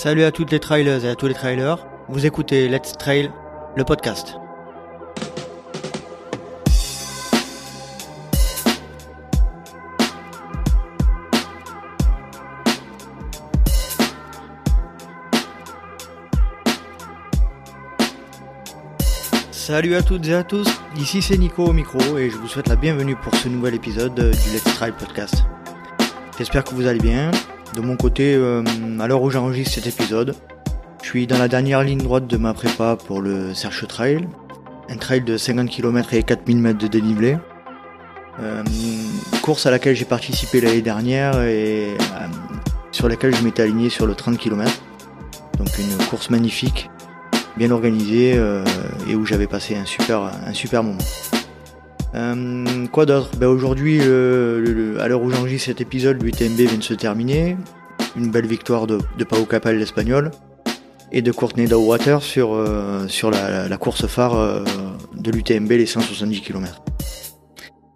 Salut à toutes les trailers et à tous les trailers. Vous écoutez Let's Trail, le podcast. Salut à toutes et à tous, ici c'est Nico au micro et je vous souhaite la bienvenue pour ce nouvel épisode du Let's Trail podcast. J'espère que vous allez bien. De mon côté, euh, à l'heure où j'enregistre cet épisode, je suis dans la dernière ligne droite de ma prépa pour le Serche Trail, un trail de 50 km et 4000 mètres de dénivelé. Euh, course à laquelle j'ai participé l'année dernière et euh, sur laquelle je m'étais aligné sur le 30 km. Donc une course magnifique bien organisé euh, et où j'avais passé un super moment. Euh, quoi d'autre ben Aujourd'hui, à l'heure où j'enregistre cet épisode, l'UTMB vient de se terminer. Une belle victoire de, Pau Capel, l'espagnol, et de Courtney Dowwater sur, euh, sur la, course phare de l'UTMB, les 170 km.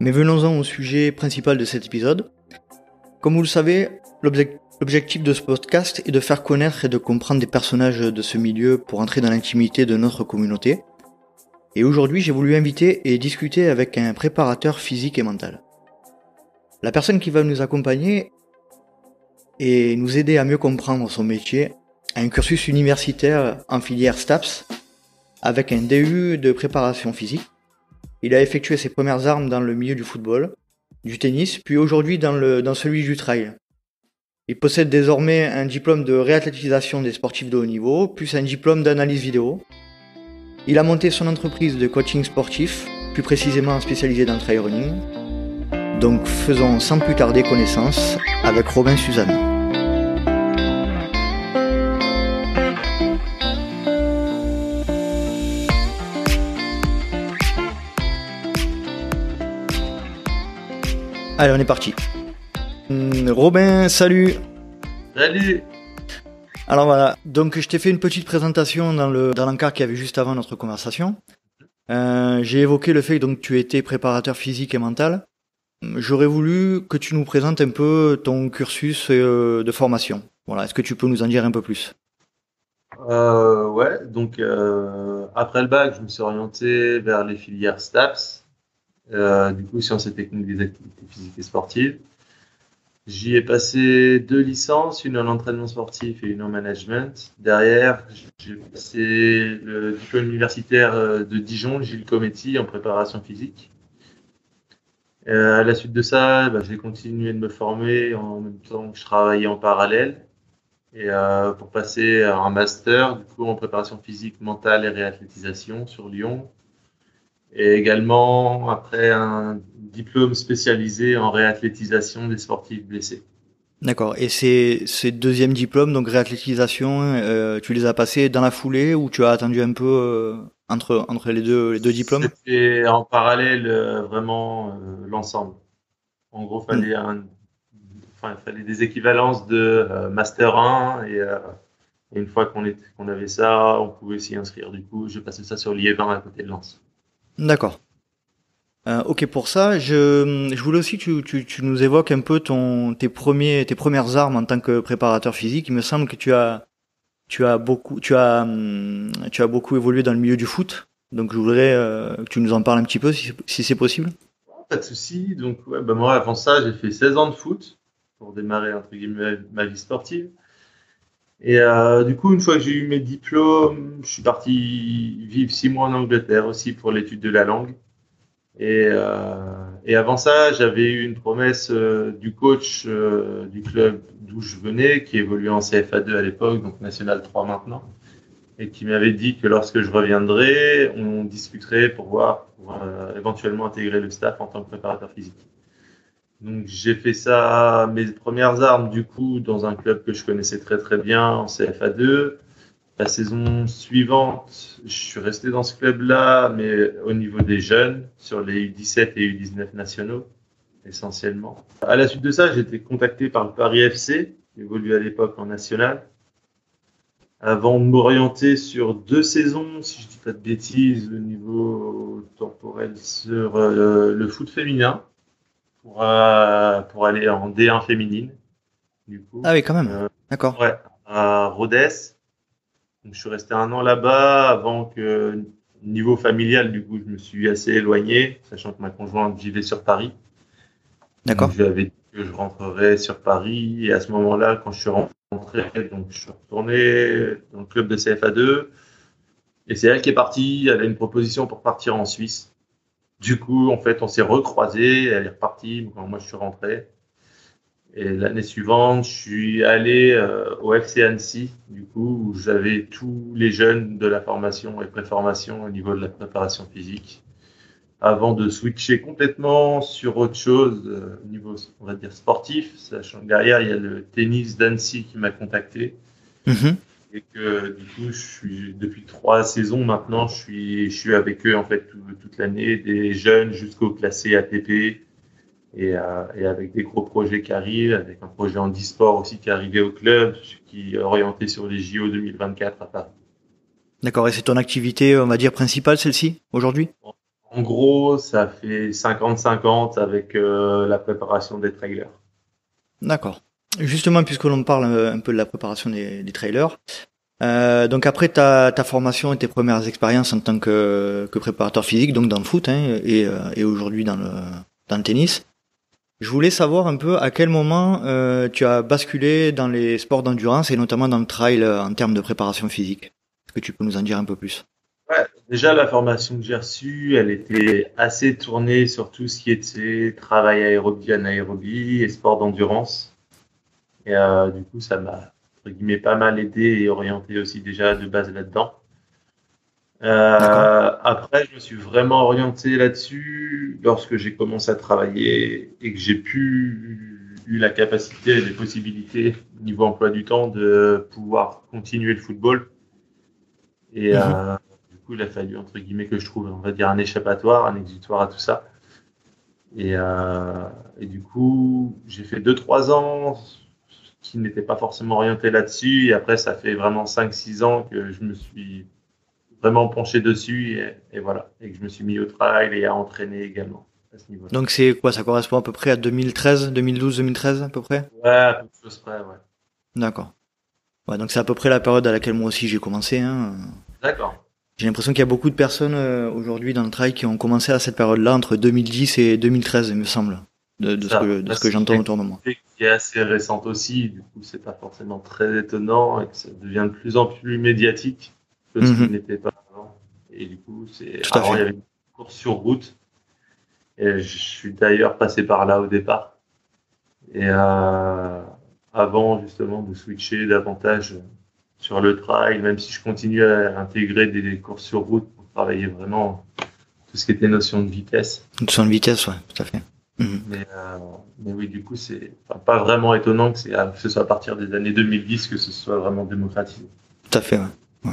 Mais venons-en au sujet principal de cet épisode. Comme vous le savez, L'objectif de ce podcast est de faire connaître et de comprendre des personnages de ce milieu pour entrer dans l'intimité de notre communauté. Et aujourd'hui, j'ai voulu inviter et discuter avec un préparateur physique et mental. La personne qui va nous accompagner et nous aider à mieux comprendre son métier a un cursus universitaire en filière STAPS avec un DU de préparation physique. Il a effectué ses premières armes dans le milieu du football, du tennis, puis aujourd'hui dans, dans celui du trail. Il possède désormais un diplôme de réathlétisation des sportifs de haut niveau, plus un diplôme d'analyse vidéo. Il a monté son entreprise de coaching sportif, plus précisément spécialisée dans le trail running. Donc faisons sans plus tarder connaissance avec Robin Suzanne. Allez, on est parti. Hmm, Robin, salut. Salut. Alors voilà, donc je t'ai fait une petite présentation dans le dans l'encart qu'il y avait juste avant notre conversation. Euh, j'ai évoqué le fait donc, que tu étais préparateur physique et mental. J'aurais voulu que tu nous présentes un peu ton cursus euh, de formation. Voilà, est-ce que tu peux nous en dire un peu plus? Euh, Ouais, donc après le bac, je me suis orienté vers les filières STAPS, du coup sciences et techniques des activités physiques et sportives. J'y ai passé deux licences, une en entraînement sportif et une en management. Derrière, j'ai passé le diplôme universitaire euh, de Dijon, Gilles Cometti, en préparation physique. Euh, à la suite de ça, bah, j'ai continué de me former en même temps que je travaillais en parallèle. Et euh, pour passer un master, du coup, en préparation physique, mentale et réathlétisation sur Lyon. Et également, après, un diplôme spécialisé en réathlétisation des sportifs blessés. D'accord. Et ces, ces deuxièmes diplômes, donc réathlétisation, euh, tu les as passés dans la foulée ou tu as attendu un peu euh, entre, entre les, deux, les deux diplômes? C'était en parallèle euh, vraiment l'ensemble. En gros, fallait hmm. un, fallait des équivalences de Master 1 et, et une fois qu'on qu'on avait ça, on pouvait s'y inscrire. Du coup, je passais ça sur l'IE20 à côté de Lens. D'accord. Euh, ok pour ça. Je, je voulais aussi que tu, tu, nous évoques un peu ton, tes, premiers, tes premières armes en tant que préparateur physique. Il me semble que tu as, tu as beaucoup, tu as, tu as beaucoup évolué dans le milieu du foot. Donc je voudrais euh, que tu nous en parles un petit peu si, si c'est possible. Pas de souci. Donc ouais, bah moi avant ça j'ai fait 16 ans de foot pour démarrer entre guillemets ma vie sportive. Et euh, du coup, une fois que j'ai eu mes diplômes, je suis parti vivre six mois en Angleterre aussi pour l'étude de la langue. Et, euh, et avant ça, j'avais eu une promesse euh, du coach euh, du club d'où je venais, qui évoluait en CFA2 à l'époque, donc National 3 maintenant, et qui m'avait dit que lorsque je reviendrais, on discuterait pour voir, pour éventuellement intégrer le staff en tant que préparateur physique. Donc j'ai fait ça, mes premières armes du coup dans un club que je connaissais très très bien en CFA2. La saison suivante, je suis resté dans ce club-là, mais au niveau des jeunes, sur les U17 et U19 nationaux, essentiellement. À la suite de ça, j'ai été contacté par le Paris FC, évoluait à l'époque en national, avant de m'orienter sur deux saisons, si je dis pas de bêtises, au niveau temporel, sur euh, le foot féminin pour, euh, pour aller en D1 féminine. Du coup. Ah oui, quand même. Euh, D'accord. Ouais, à Rhodes. Donc, je suis resté un an là-bas avant que, niveau familial, du coup, je me suis assez éloigné, sachant que ma conjointe vivait sur Paris. D'accord. Je lui avais dit que je rentrerais sur Paris. Et à ce moment-là, quand je suis rentré, donc je suis retourné dans le club de CFA2. Et c'est elle qui est partie. Elle a une proposition pour partir en Suisse. Du coup, en fait, on s'est recroisés. Elle est repartie quand moi je suis rentré. Et l'année suivante, je suis allé euh, au FC Annecy, du coup, où j'avais tous les jeunes de la formation et préformation au niveau de la préparation physique, avant de switcher complètement sur autre chose euh, au niveau, on va dire, sportif, sachant que derrière, il y a le tennis d'Annecy qui m'a contacté. Mhm. Et que du coup, je suis depuis trois saisons maintenant, je suis, je suis avec eux en fait tout- toute l'année, des jeunes jusqu'au classé ATP, et, euh, et avec des gros projets qui arrivent, avec un projet en e-sport aussi qui est arrivé au club, qui est orienté sur les JO 2024 à Paris. D'accord. Et c'est ton activité, on va dire, principale, celle-ci, aujourd'hui? En gros, ça fait 50-50 avec euh, la préparation des trailers. D'accord. Justement, puisque l'on parle euh, un peu de la préparation des, des trailers, euh, donc après ta, ta formation et tes premières expériences en tant que, que préparateur physique, donc dans le foot hein, et, et aujourd'hui dans le, dans le tennis, je voulais savoir un peu à quel moment euh, tu as basculé dans les sports d'endurance et notamment dans le trail euh, en termes de préparation physique. Est-ce que tu peux nous en dire un peu plus? Ouais, déjà, la formation que j'ai reçue, elle était assez tournée sur tout ce qui était travail aérobie, anaérobie et sport d'endurance. Et euh, du coup, ça m'a, pas mal aidé et orienté aussi déjà de base là-dedans. Euh, après, je me suis vraiment orienté là-dessus lorsque j'ai commencé à travailler et que j'ai pu eu la capacité et les possibilités au niveau emploi du temps de pouvoir continuer le football. Et Mhm. euh, du coup, il a fallu, entre guillemets, que je trouve, on va dire, un échappatoire, un exutoire à tout ça. Et, euh, et du coup, j'ai fait 2-3 ans qui n'étaient pas forcément orientés là-dessus. Et après, ça fait vraiment 5-6 ans que je me suis vraiment penché dessus. Et, et voilà. Et que je me suis mis au trail et à entraîner également à ce niveau-là. Donc c'est quoi? Ça correspond à peu près à 2013, 2012, 2013 à peu près? Ouais, à peu de choses près, ouais. D'accord. Ouais, donc c'est à peu près la période à laquelle moi aussi j'ai commencé. Hein. D'accord. J'ai l'impression qu'il y a beaucoup de personnes euh, aujourd'hui dans le trail qui ont commencé à cette période-là, entre 2010 et 2013, il me semble, de, de ce Ça, que, ce que j'entends autour de moi. qui est assez récente aussi, du coup c'est pas forcément très étonnant et que ça devient de plus en plus médiatique que ce Mhm. qui n'était pas avant. Et du coup, c'est avant il y avait une course sur route et je suis d'ailleurs passé par là au départ. Et euh, avant justement de switcher davantage sur le trail, même si je continue à intégrer des courses sur route pour travailler vraiment tout ce qui était notion de vitesse. Son de vitesse, ouais, tout à fait. Mhm. Mais, euh, mais oui, du coup, c'est enfin, pas vraiment étonnant que, que ce soit à partir des années 2010 que ce soit vraiment démocratisé. Tout à fait, ouais. ouais.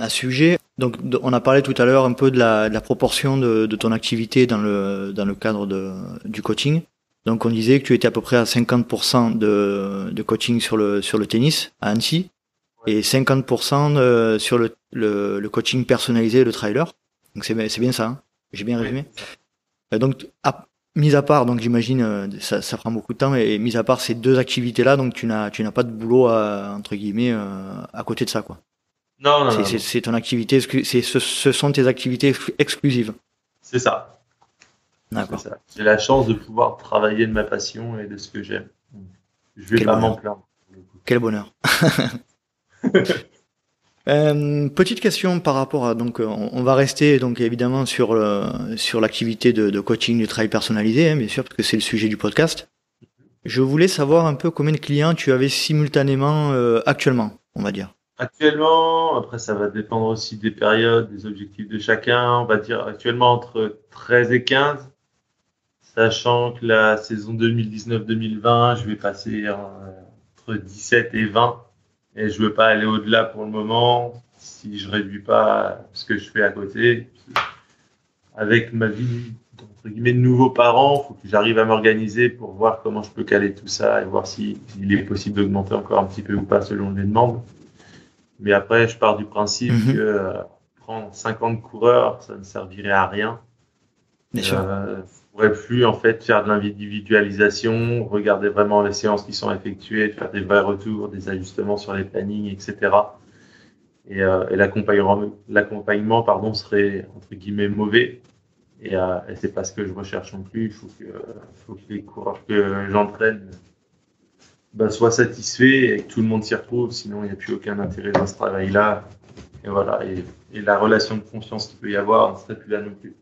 À ce sujet, donc on a parlé tout à l'heure un peu de la, de la proportion de, de ton activité dans le, dans le cadre de, du coaching. Donc on disait que tu étais à peu près à 50% de, de coaching sur le, sur le tennis à Annecy et 50% de- sur le, le, le coaching personnalisé, le trailer. Donc c'est bien- c'est bien ça, hein j'ai bien résumé. Euh, Donc, à, mis à part, donc j'imagine, euh, ça, ça prend beaucoup de temps, et, mis à part ces deux activités-là, donc tu n'as, tu n'as pas de boulot à, entre guillemets euh, à côté de ça, quoi. Non, non, C'est, non, c'est, ton activité, c'est, ce, ce sont tes activités exclu- exclusives. c'est ça. c'est D'accord. ça. J'ai la chance de pouvoir travailler de ma passion et de ce que j'aime. Je vais Quel pas m'en plaindre. Quel bonheur. Euh, petite question par rapport à donc euh, on, on va rester donc évidemment sur euh, sur l'activité de, de coaching du travail personnalisé hein, bien sûr parce que c'est le sujet du podcast. Je voulais savoir un peu combien de clients tu avais simultanément euh, actuellement, on va dire. Actuellement, après ça va dépendre aussi des périodes, des objectifs de chacun. On va dire actuellement entre 13 et 15, sachant que la saison 2019-2020, je vais passer entre 17 et 20. Et je veux pas aller au-delà pour le moment si je réduis pas ce que je fais à côté. Avec ma vie entre guillemets de nouveaux parents, faut que j'arrive à m'organiser pour voir comment je peux caler tout ça et voir si il est possible d'augmenter encore un petit peu ou pas selon les demandes. Mais après, je pars du principe Mhm. que euh, prendre 50 coureurs, ça ne servirait à rien. Bien sûr. Euh, pourrais plus en fait faire de l'individualisation, regarder vraiment les séances qui sont effectuées, faire des vrais retours, des ajustements sur les plannings, etc. Et, euh, et l'accompagnement, pardon, serait entre guillemets mauvais. Et, euh, et c'est pas ce que je recherche non plus. Il faut que, faut que les coureurs que j'entraîne bah, soient satisfaits et que tout le monde s'y retrouve. Sinon, il n'y a plus aucun intérêt dans ce travail-là. Et voilà. Et, et la relation de confiance qu'il peut y avoir ne serait plus là non plus.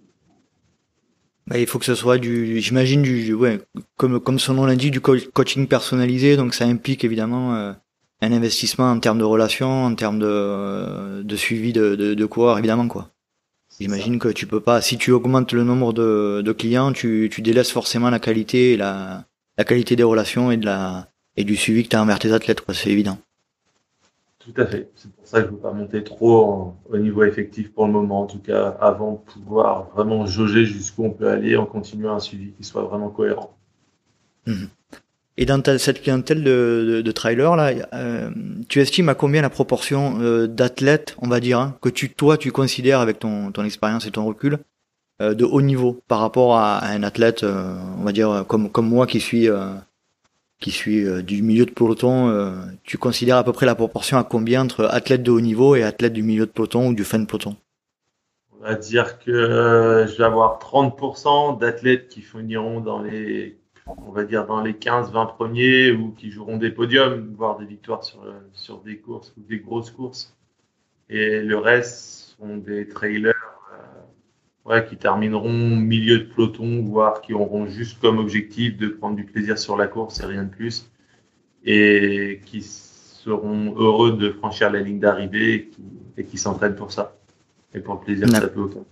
Bah, il faut que ce soit du, j'imagine du, ouais, comme comme son nom l'indique, du coaching personnalisé. Donc ça implique évidemment euh, un investissement en termes de relations, en termes de, euh, de suivi de, de, de coureurs, évidemment quoi. J'imagine que tu peux pas, si tu augmentes le nombre de, de clients, tu, tu délaisses forcément la qualité et la, la qualité des relations et de la et du suivi que tu as envers tes athlètes, quoi. C'est évident. Tout à fait. C'est pour ça que je ne veux pas monter trop au niveau effectif pour le moment, en tout cas, avant de pouvoir vraiment jauger jusqu'où on peut aller en continuant un suivi qui soit vraiment cohérent. Mhm. Et dans cette clientèle de, de, trailer là, euh, tu estimes à combien la proportion euh, d'athlètes, on va dire, hein, que tu toi tu considères avec ton, ton expérience et ton recul euh, de haut niveau par rapport à, un athlète, on va dire comme comme moi qui suis qui suis euh, du milieu de peloton, euh, tu considères à peu près la proportion à combien entre athlètes de haut niveau et athlètes du milieu de peloton ou du fin de peloton? On va dire que euh, je vais avoir 30% d'athlètes qui finiront dans les on va dire dans les 15-20 premiers ou qui joueront des podiums, voire des victoires sur, sur des courses ou des grosses courses. Et le reste sont des trailers ouais, qui termineront milieu de peloton, voire qui auront juste comme objectif de prendre du plaisir sur la course et rien de plus, et qui seront heureux de franchir la ligne d'arrivée et qui, s'entraînent pour ça. Et pour le plaisir, ça peut autant.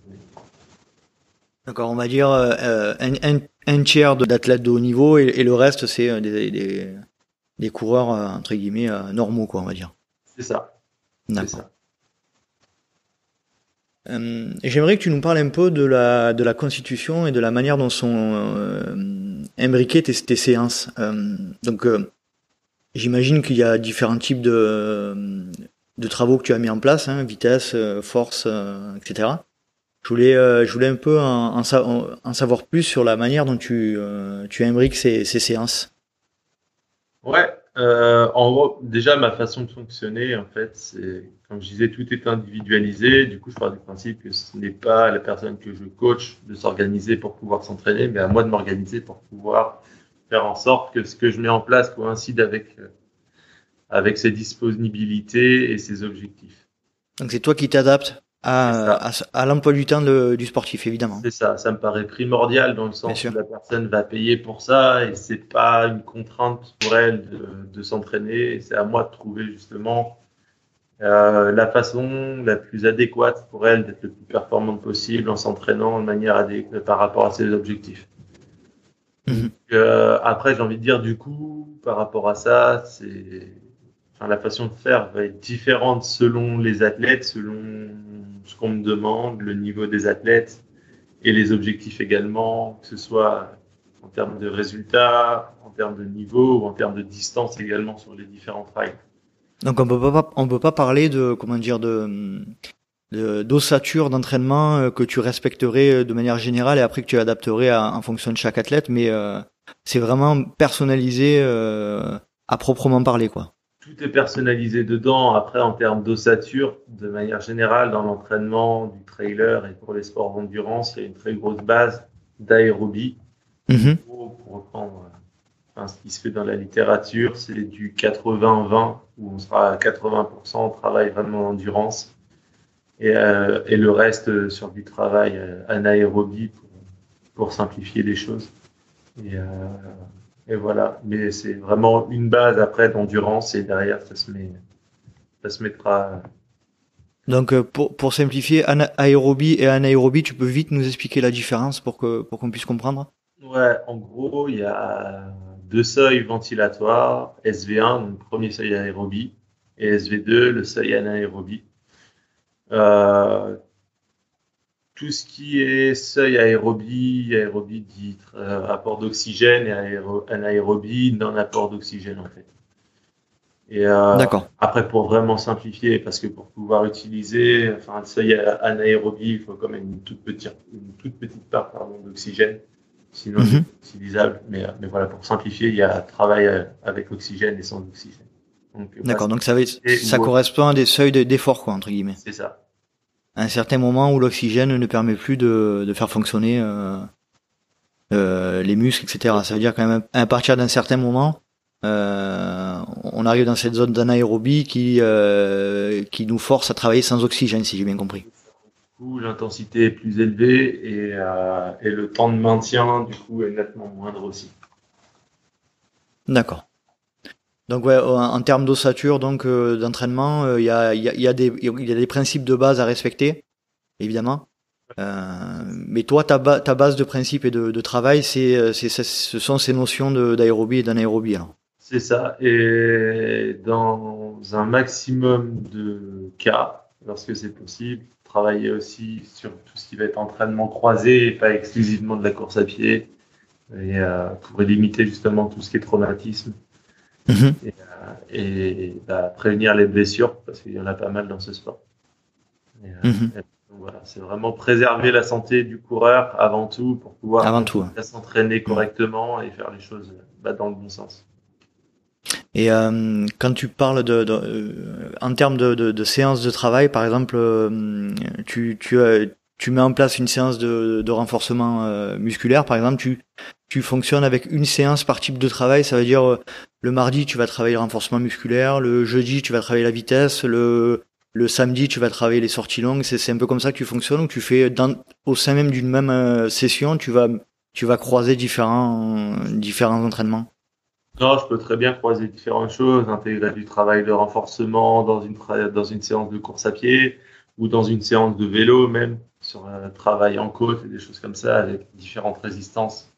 D'accord, on va dire euh, un, un, tiers d'athlètes de haut niveau et, le reste, c'est euh, des, des, des, coureurs, euh, entre guillemets, normaux, quoi, on va dire. C'est ça. C'est ça. Euh, j'aimerais que tu nous parles un peu de la, de la constitution et de la manière dont sont euh, imbriquées tes, tes séances. Euh, donc, j'imagine qu'il y a différents types de, de travaux que tu as mis en place, hein, vitesse, force, etc. Je voulais, je voulais un peu en, en, savoir plus sur la manière dont tu, tu imbriques ces, ces séances. Ouais, euh, en déjà, ma façon de fonctionner, en fait, c'est, comme je disais, tout est individualisé. Du coup, je pars du principe que ce n'est pas à la personne que je coach de s'organiser pour pouvoir s'entraîner, mais à moi de m'organiser pour pouvoir faire en sorte que ce que je mets en place coïncide avec, euh, avec ses disponibilités et ses objectifs. Donc, c'est toi qui t'adaptes? À, à, l'emploi du temps du sportif, évidemment. C'est ça, ça me paraît primordial dans le sens où la personne va payer pour ça et c'est pas une contrainte pour elle de, de s'entraîner. C'est à moi de trouver justement euh, la façon la plus adéquate pour elle d'être le plus performante possible en s'entraînant de manière adéquate par rapport à ses objectifs. Mhm. euh, après, j'ai envie de dire du coup, par rapport à ça, c'est enfin, la façon de faire va être différente selon les athlètes, selon ce qu'on me demande, le niveau des athlètes et les objectifs également, que ce soit en termes de résultats, en termes de niveau ou en termes de distance également sur les différents trails. Donc on peut pas on peut pas parler de comment dire de d'ossature d'entraînement euh, que tu respecterais euh, de manière générale et après que tu adapterais en fonction de chaque athlète, mais euh, c'est vraiment personnalisé à proprement parler quoi tout est personnalisé dedans. Après, en termes d'ossature, de manière générale, dans l'entraînement du trailer et pour les sports d'endurance, il y a une très grosse base d'aérobie. Mhm. Pour reprendre enfin, ce qui se fait dans la littérature, c'est du 80-20, où on sera à 80% en travail vraiment d'endurance et, euh, et, le reste sur du travail euh, anaérobie pour, pour simplifier les choses. Et, euh, et voilà. Mais c'est vraiment une base après d'endurance et derrière, ça se met, ça se mettra. Donc, euh, pour, pour simplifier, aérobie et anaérobie, tu peux vite nous expliquer la différence pour que, pour qu'on puisse comprendre? Ouais, en gros, il y a deux seuils ventilatoires, SV1, donc premier seuil aérobie, et SV2, le seuil anaérobie. Euh, tout ce qui est seuil aérobie, aérobie dit euh, apport d'oxygène et anaérobie non apport d'oxygène en fait. Et euh, après, pour vraiment simplifier, parce que pour pouvoir utiliser, enfin, le seuil anaérobie, il faut quand même une toute petite, une toute petite part d'oxygène. Sinon, mhm. c'est utilisable. Mais, mais voilà, pour simplifier, il y a travail avec oxygène et sans oxygène. D'accord, donc ça, ça correspond à des seuils d'effort, quoi, entre guillemets. C'est ça. Un certain moment où l'oxygène ne permet plus de, de faire fonctionner euh, euh, les muscles, etc. Ça veut dire quand même à partir d'un certain moment, euh, on arrive dans cette zone d'anaérobie qui euh, qui nous force à travailler sans oxygène, si j'ai bien compris. Du coup, l'intensité est plus élevée et, euh, et le temps de maintien du coup est nettement moindre aussi. D'accord. Donc ouais, en termes d'ossature, donc euh, d'entraînement, euh, il y, a, y, a, des, principes de base à respecter, évidemment. Euh, mais toi, ta, base de principe et de, travail, ce sont ces notions d'aérobie et d'anaérobie. C'est ça. Et dans un maximum de cas, lorsque c'est possible, travailler aussi sur tout ce qui va être entraînement croisé et pas exclusivement de la course à pied, et pour limiter justement tout ce qui est traumatisme. Mhm. et, euh, bah, prévenir les blessures parce qu'il y en a pas mal dans ce sport. Euh, mhm. voilà, c'est vraiment préserver la santé du coureur avant tout pour pouvoir avant tout, s'entraîner correctement et faire les choses bah, dans le bon sens. Et euh, quand tu parles de, de en termes de, de, de, travail, par exemple, tu, tu, tu mets en place une séance de, de renforcement musculaire, par exemple, tu, tu fonctionnes avec une séance par type de travail, ça veut dire le mardi, tu vas travailler le renforcement musculaire. Le jeudi, tu vas travailler la vitesse. Le, le samedi, tu vas travailler les sorties longues. C'est un peu comme ça que tu fonctionnes tu fais au sein même d'une même euh, session, tu vas, tu vas croiser différents, différents entraînements? Non, je peux très bien croiser différentes choses, intégrer du travail de renforcement dans une, dans une séance de course à pied ou dans une séance de vélo même, sur un travail en côte et des choses comme ça avec différentes résistances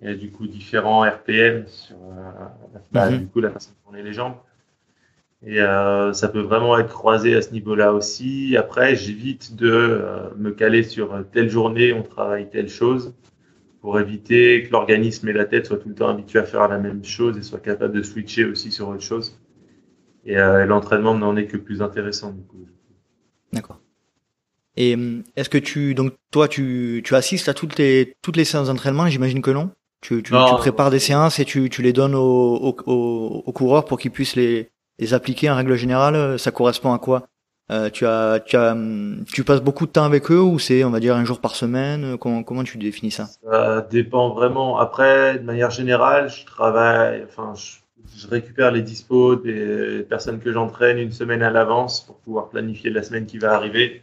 il y a du coup différents RPM sur euh, bah, mhm. du coup la façon de tourner les jambes. Et euh, ça peut vraiment être croisé à ce niveau-là aussi. Après, j'évite de euh, me caler sur telle journée, on travaille telle chose, pour éviter que l'organisme et la tête soient tout le temps habitués à faire la même chose et soient capables de switcher aussi sur autre chose. Et l'entraînement n'en est que plus intéressant du coup. D'accord. Et est-ce que tu donc toi tu, tu assistes à toutes les toutes les séances d'entraînement J'imagine que non? Tu, tu, tu, prépares des séances et tu, tu les donnes aux, aux, aux coureurs pour qu'ils puissent les, les appliquer en règle générale. Ça correspond à quoi? Euh, tu, as, tu, as, tu passes beaucoup de temps avec eux ou c'est, on va dire, un jour par semaine? Comment, comment tu définis ça? Ça dépend vraiment. Après, de manière générale, je travaille, enfin, je, je récupère les dispos des personnes que j'entraîne une semaine à l'avance pour pouvoir planifier la semaine qui va arriver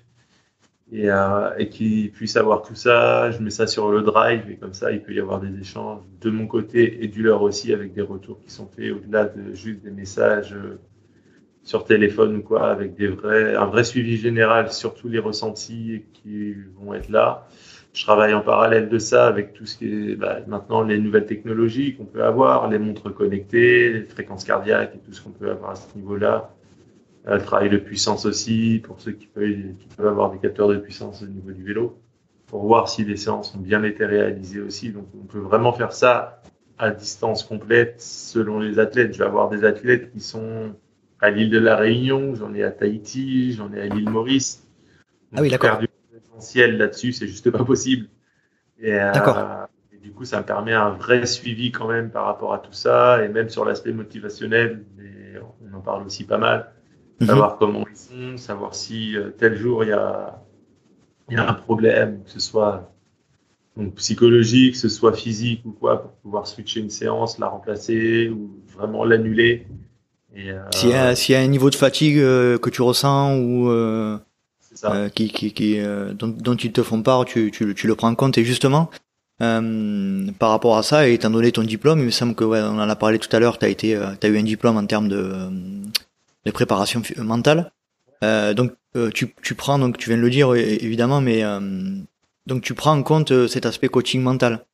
et, euh, et qu'il puisse avoir tout ça. Je mets ça sur le drive et comme ça, il peut y avoir des échanges de mon côté et du leur aussi avec des retours qui sont faits au-delà de juste des messages euh, sur téléphone ou quoi, avec des vrais, un vrai suivi général sur tous les ressentis qui vont être là. Je travaille en parallèle de ça avec tout ce qui est bah, maintenant les nouvelles technologies qu'on peut avoir, les montres connectées, les fréquences cardiaques et tout ce qu'on peut avoir à ce niveau-là euh, travail de puissance aussi, pour ceux qui peuvent, qui peuvent avoir des capteurs de puissance au niveau du vélo, pour voir si les séances ont bien été réalisées aussi. Donc on peut vraiment faire ça à distance complète selon les athlètes. Je vais avoir des athlètes qui sont à l'île de la Réunion, j'en ai à Tahiti, j'en ai à l'île Maurice. ah oui, d'accord. Faire du essentiel là-dessus, c'est juste pas possible. Et, euh, et, du coup, ça me permet un vrai suivi quand même par rapport à tout ça, et même sur l'aspect motivationnel, on en parle aussi pas mal. Mhm. savoir comment ils sont, savoir si euh, tel jour il y a, y a un problème, que ce soit donc, psychologique, que ce soit physique ou quoi, pour pouvoir switcher une séance, la remplacer ou vraiment l'annuler. Euh, s'il y, y, a un niveau de fatigue euh, que tu ressens ou euh, euh qui, qui, qui dont, dont, ils te font part, tu, tu, tu, le prends en compte. Et justement, par rapport à ça, et étant donné ton diplôme, il me semble que ouais, on en a parlé tout à l'heure, tu as été, as eu un diplôme en termes de de préparation mentale. Euh, donc euh, tu, tu prends donc tu viens de le dire évidemment, mais euh, donc tu prends en compte cet aspect coaching mental.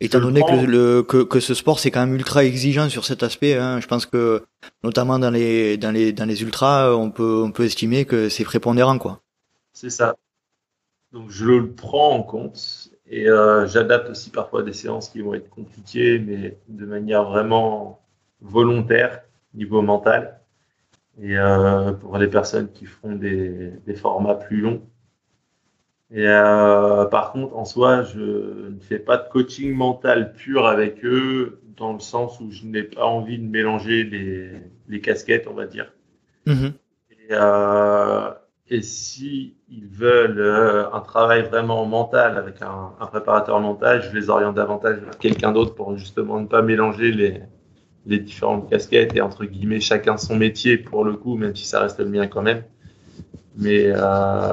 Étant donné que, le, que, que ce sport c'est quand même ultra exigeant sur cet aspect, hein, je pense que notamment dans les dans les dans les ultras, on peut on peut estimer que c'est prépondérant quoi. C'est ça. Donc je le prends en compte et euh, j'adapte aussi parfois des séances qui vont être compliquées, mais de manière vraiment volontaire niveau mental. Et euh, pour les personnes qui font des, des formats plus longs. Et euh, par contre, en soi, je ne fais pas de coaching mental pur avec eux, dans le sens où je n'ai pas envie de mélanger les, les casquettes, on va dire. Mhm. Et, euh, et si ils veulent euh, un travail vraiment mental avec un, un, préparateur mental, je les oriente davantage vers quelqu'un d'autre pour justement ne pas mélanger les, les différentes casquettes et entre guillemets chacun son métier pour le coup, même si ça reste le mien quand même. Mais euh,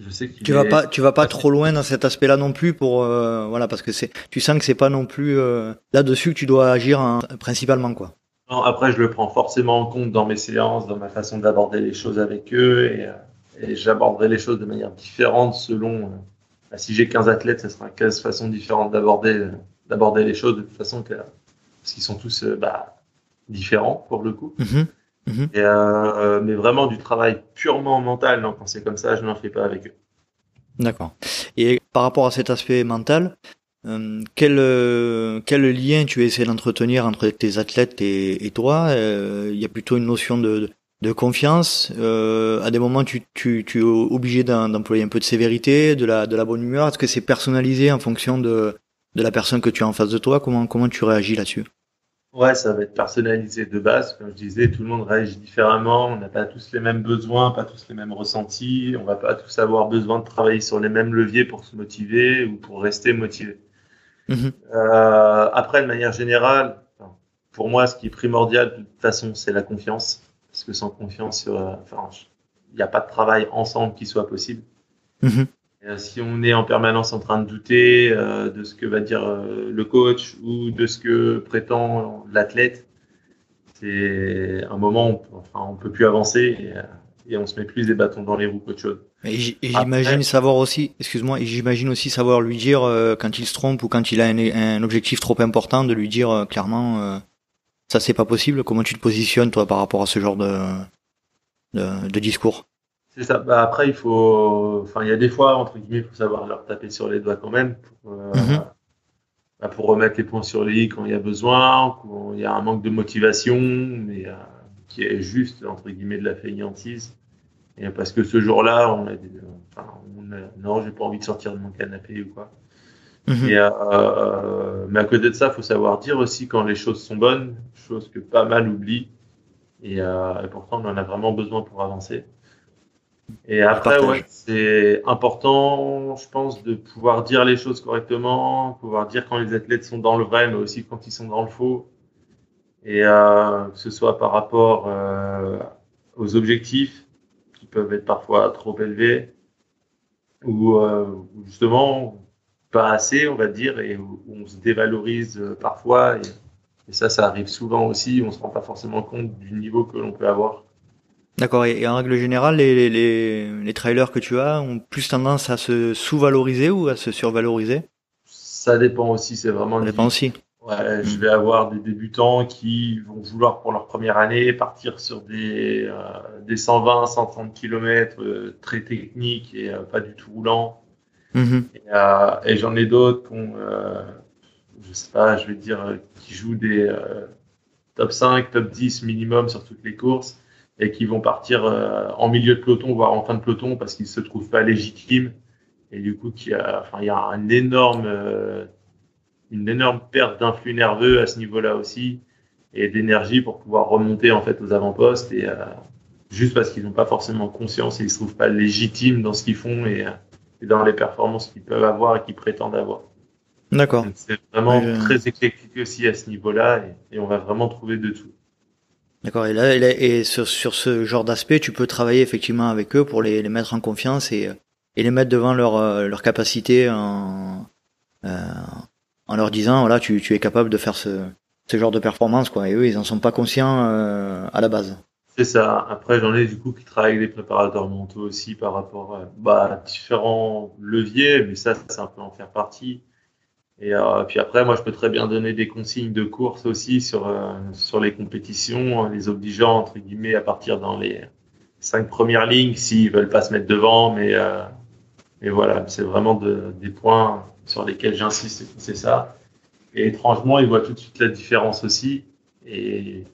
je sais tu vas pas, tu vas pas trop loin dans cet aspect-là non plus pour euh, voilà parce que c'est, tu sens que c'est pas non plus euh, là-dessus que tu dois agir hein, principalement quoi. Non, après je le prends forcément en compte dans mes séances, dans ma façon d'aborder les choses avec eux et, et j'aborderai les choses de manière différente selon. Bah, si j'ai 15 athlètes, ça sera 15 façons différentes d'aborder d'aborder les choses de toute façon que, parce qu'ils sont tous bah, différents pour le coup. Mm-hmm. Mmh. Et, euh, mais vraiment du travail purement mental, non, quand c'est comme ça, je n'en fais pas avec eux. D'accord. Et par rapport à cet aspect mental, euh, quel, euh, quel lien tu essaies d'entretenir entre tes athlètes et, et toi? Euh, Il y a plutôt une notion de, de confiance. Euh, à des moments, tu, tu, tu es obligé d'employer un peu de sévérité, de la, de la bonne humeur. Est-ce que c'est personnalisé en fonction de, de la personne que tu as en face de toi Comment, comment tu réagis là-dessus? Ouais, ça va être personnalisé de base. Comme je disais, tout le monde réagit différemment. On n'a pas tous les mêmes besoins, pas tous les mêmes ressentis. On va pas tous avoir besoin de travailler sur les mêmes leviers pour se motiver ou pour rester motivé. Mmh. Euh, après, de manière générale, pour moi, ce qui est primordial, de toute façon, c'est la confiance. Parce que sans confiance, euh, enfin, il n'y a pas de travail ensemble qui soit possible. Mmh. Et si on est en permanence en train de douter euh, de ce que va dire euh, le coach ou de ce que prétend l'athlète, c'est un moment où on, enfin, on peut plus avancer et, euh, et, on se met plus des bâtons dans les roues qu'autre chose. Et j'imagine savoir aussi, excuse-moi, j'imagine aussi savoir lui dire euh, quand il se trompe ou quand il a un, un objectif trop important, de lui dire euh, clairement euh, ça c'est pas possible. Comment tu te positionnes toi par rapport à ce genre de, de, de discours? C'est ça. Bah, après, il faut, enfin, il y a des fois, entre guillemets, il faut savoir leur taper sur les doigts quand même pour, euh, Mhm. bah, pour remettre les points sur les i quand il y a besoin, quand il y a un manque de motivation, mais euh, qui est juste, entre guillemets, de la fainéantise. Et parce que ce jour-là, on a des, enfin, on a, non, j'ai pas envie de sortir de mon canapé ou quoi. Mhm. Et, euh, mais à côté de ça, faut savoir dire aussi quand les choses sont bonnes, chose que pas mal oublient. Et, euh, et pourtant, on en a vraiment besoin pour avancer. Et après, ouais, c'est important, je pense, de pouvoir dire les choses correctement, pouvoir dire quand les athlètes sont dans le vrai, mais aussi quand ils sont dans le faux. Et euh, que ce soit par rapport euh, aux objectifs, qui peuvent être parfois trop élevés, ou euh, justement pas assez, on va dire, et où on se dévalorise parfois. Et, et ça, ça arrive souvent aussi, on se rend pas forcément compte du niveau que l'on peut avoir. D'accord. Et, et en règle générale, les, les, les, les trailers que tu as ont plus tendance à se sous-valoriser ou à se survaloriser? Ça dépend aussi, c'est vraiment Ça dépend aussi. Ouais, je vais avoir des débutants qui vont vouloir pour leur première année partir sur des, euh, des 120, 130 km euh, très techniques et euh, pas du tout roulants. Mhm. Et, euh, et j'en ai d'autres qui ont, euh, je sais pas, je vais dire, qui jouent des top 5, top 10 minimum sur toutes les courses et qui vont partir euh, en milieu de peloton, voire en fin de peloton parce qu'ils se trouvent pas légitimes. Et du coup, qui a, enfin, il y a un énorme, euh, une énorme perte d'influx nerveux à ce niveau-là aussi et d'énergie pour pouvoir remonter en fait aux avant-postes et euh, juste parce qu'ils n'ont pas forcément conscience et ils se trouvent pas légitimes dans ce qu'ils font et, euh, et dans les performances qu'ils peuvent avoir et qu'ils prétendent avoir. D'accord. C'est vraiment je- très éclectique aussi à ce niveau-là et, et on va vraiment trouver de tout. D'accord. Et là, et, là- et sur, sur ce genre d'aspect, tu peux travailler effectivement avec eux pour les, les mettre en confiance et, et les mettre devant leur, euh, leur capacité en, euh, en leur disant voilà, tu, tu es capable de faire ce, ce genre de performance quoi. Et eux, ils en sont pas conscients euh, à la base. C'est ça. Après, j'en ai du coup qui travaillent avec les préparateurs mentaux aussi par rapport euh, bah, à différents leviers, mais ça, c'est un peu en faire partie. Et euh, puis après, moi, je peux très bien donner des consignes de course aussi sur euh, sur les compétitions, en les obligeant entre guillemets à partir dans les cinq premières lignes s'ils veulent pas se mettre devant, mais euh, mais voilà, c'est vraiment de, des points sur lesquels j'insiste, c'est ça. Et étrangement, ils voient tout de suite la différence aussi. Et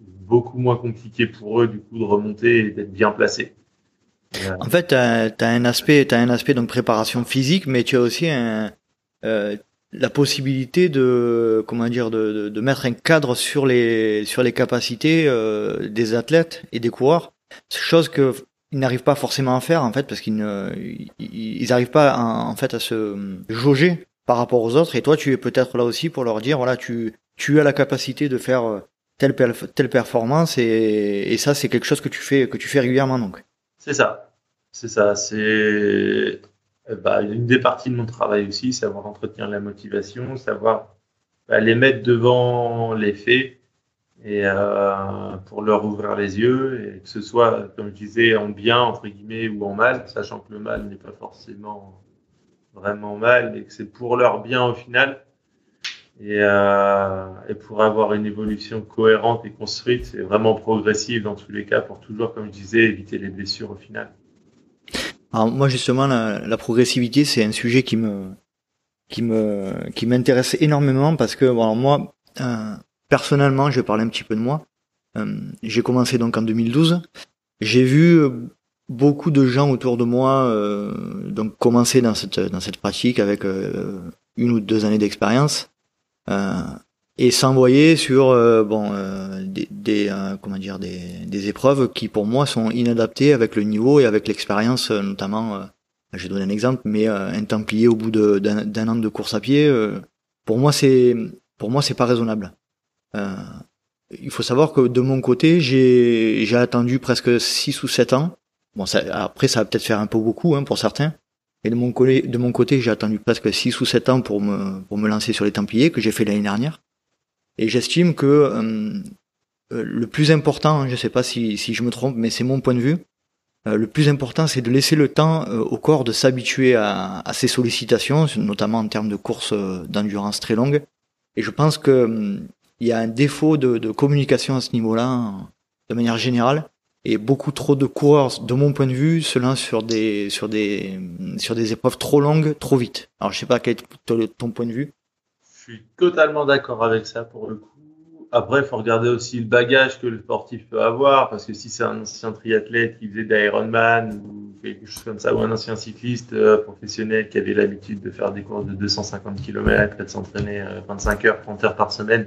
beaucoup moins compliqué pour eux du coup de remonter et d'être bien placés. En fait, tu as, un aspect, as un aspect donc préparation physique, mais tu as aussi un, euh, la possibilité de comment dire de, de, mettre un cadre sur les sur les capacités euh, des athlètes et des coureurs, chose que ils n'arrivent pas forcément à faire en fait parce qu'ils ne ils n'arrivent pas en fait à se jauger par rapport aux autres et toi tu es peut-être là aussi pour leur dire voilà tu tu as la capacité de faire euh, telle telle performance et, et ça c'est quelque chose que tu fais que tu fais régulièrement donc. C'est ça. C'est ça, c'est bah, une des parties de mon travail aussi, savoir entretenir la motivation, savoir bah, les mettre devant les faits et euh, pour leur ouvrir les yeux et que ce soit, comme je disais, en bien entre guillemets ou en mal, sachant que le mal n'est pas forcément vraiment mal et que c'est pour leur bien au final. Et, euh, et, pour avoir une évolution cohérente et construite, c'est vraiment progressive dans tous les cas pour toujours, comme je disais, éviter les blessures au final. Alors moi justement la, progressivité c'est un sujet qui me qui me qui m'intéresse énormément parce que bon moi euh, personnellement je vais parler un petit peu de moi. Euh, j'ai commencé donc en 2012 j'ai vu beaucoup de gens autour de moi euh, donc commencer dans cette dans cette pratique avec une ou deux années d'expérience et s'envoyer sur euh, bon euh, des, des euh, comment dire des, des, épreuves qui pour moi sont inadaptées avec le niveau et avec l'expérience notamment j'ai donné un exemple mais un templier au bout d'un an de course à pied pour moi c'est pour moi c'est pas raisonnable. Il faut savoir que de mon côté j'ai j'ai attendu presque 6 ou 7 ans. Bon ça, après ça va peut-être faire un peu beaucoup hein, pour certains. Et de mon côté de mon côté j'ai attendu presque 6 ou 7 ans pour me pour me lancer sur les templiers que j'ai fait l'année dernière et j'estime que euh, euh, le plus important, je ne sais pas si, si je me trompe, mais c'est mon point de vue, euh, le plus important, c'est de laisser le temps au corps de s'habituer à, à, ces sollicitations, notamment en termes de courses d'endurance très longues. Et je pense que il y a un défaut de, de communication à ce niveau-là, de manière générale, et beaucoup trop de coureurs, de mon point de vue, se lancent sur des sur des sur des épreuves trop longues, trop vite. Alors je sais pas quel est ton point de vue. Suis totalement d'accord avec ça pour le coup. Après, il faut regarder aussi le bagage que le sportif peut avoir, parce que si c'est un ancien triathlète qui faisait d'Ironman ou quelque chose comme ça, ou un ancien cycliste euh, professionnel qui avait l'habitude de faire des courses de 250 km et de s'entraîner 25 euh, heures, 30 heures par semaine,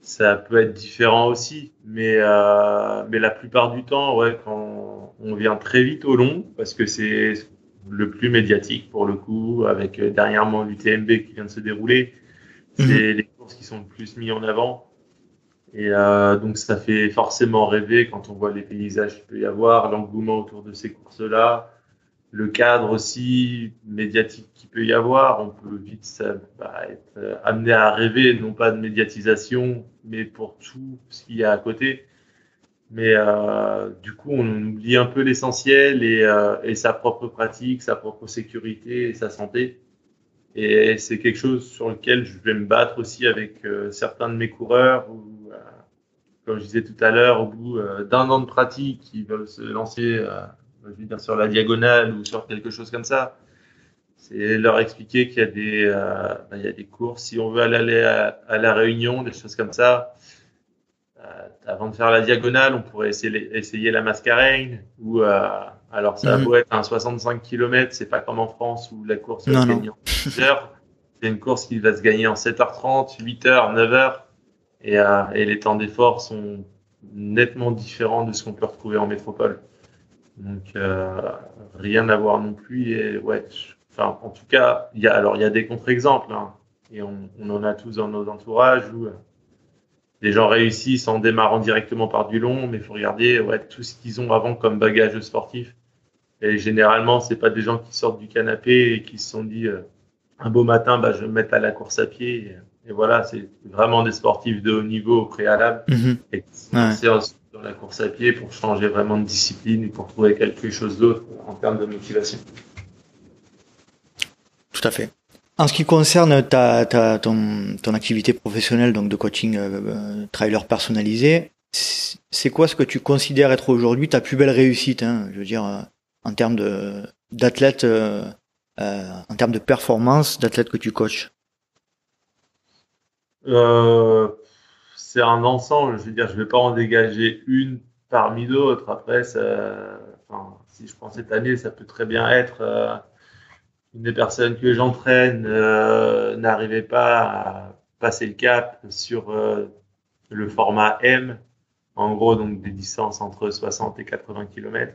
ça peut être différent aussi. Mais, euh, mais la plupart du temps, ouais, quand on vient très vite au long, parce que c'est le plus médiatique pour le coup, avec dernièrement l'UTMB qui vient de se dérouler, mhm. les courses qui sont le plus mis en avant. Et euh, donc ça fait forcément rêver quand on voit les paysages qu'il peut y avoir, l'engouement autour de ces courses-là, le cadre aussi médiatique qu'il peut y avoir. On peut vite bah, être euh, amené à rêver, non pas de médiatisation, mais pour tout ce qu'il y a à côté. Mais euh, du coup, on oublie un peu l'essentiel et, euh, et sa propre pratique, sa propre sécurité et sa santé. Et c'est quelque chose sur lequel je vais me battre aussi avec euh, certains de mes coureurs où, euh, comme je disais tout à l'heure, au bout euh, d'un an de pratique, ils veulent se lancer je veux dire, sur la diagonale ou sur quelque chose comme ça. C'est leur expliquer qu'il y a des, ben, il y a des courses. Si on veut aller à, à, la réunion, des choses comme ça, avant de faire la diagonale, on pourrait essayer, essayer la mascarène ou alors, ça mm être un 65 km, c'est pas comme en France où la course va se gagner en 6 heures. C'est une course qui va se gagner en 7h30, 8h, 9h. Et, euh, et les temps d'effort sont nettement différents de ce qu'on peut retrouver en métropole. Donc, euh, rien à voir non plus. Et ouais, enfin, en tout cas, il y a, alors, il y a des contre-exemples, hein, et on, on, en a tous dans nos entourages où euh, les gens réussissent en démarrant directement par du long, mais il faut regarder ouais, tout ce qu'ils ont avant comme bagage sportif et généralement, c'est pas des gens qui sortent du canapé et qui se sont dit euh, un beau matin, bah, je vais me mettre à la course à pied. Et, voilà, c'est vraiment des sportifs de haut niveau au préalable mhm. et qui sont dans la course à pied pour changer vraiment de discipline et pour trouver quelque chose d'autre en termes de motivation. Tout à fait. En ce qui concerne ta, ta ton, ton activité professionnelle donc de coaching euh, euh trailer personnalisé, c'est quoi ce que tu considères être aujourd'hui ta plus belle réussite hein? Je veux dire, en termes de euh, euh, en termes de performance d'athlètes que tu coaches? Euh, c'est un ensemble. Je veux dire, je vais pas en dégager une parmi d'autres. Après, si je prends cette année, ça peut très bien être une des personnes que j'entraîne n'arrivait pas à passer le cap sur le format M, en gros donc des distances entre 60 et 80 km,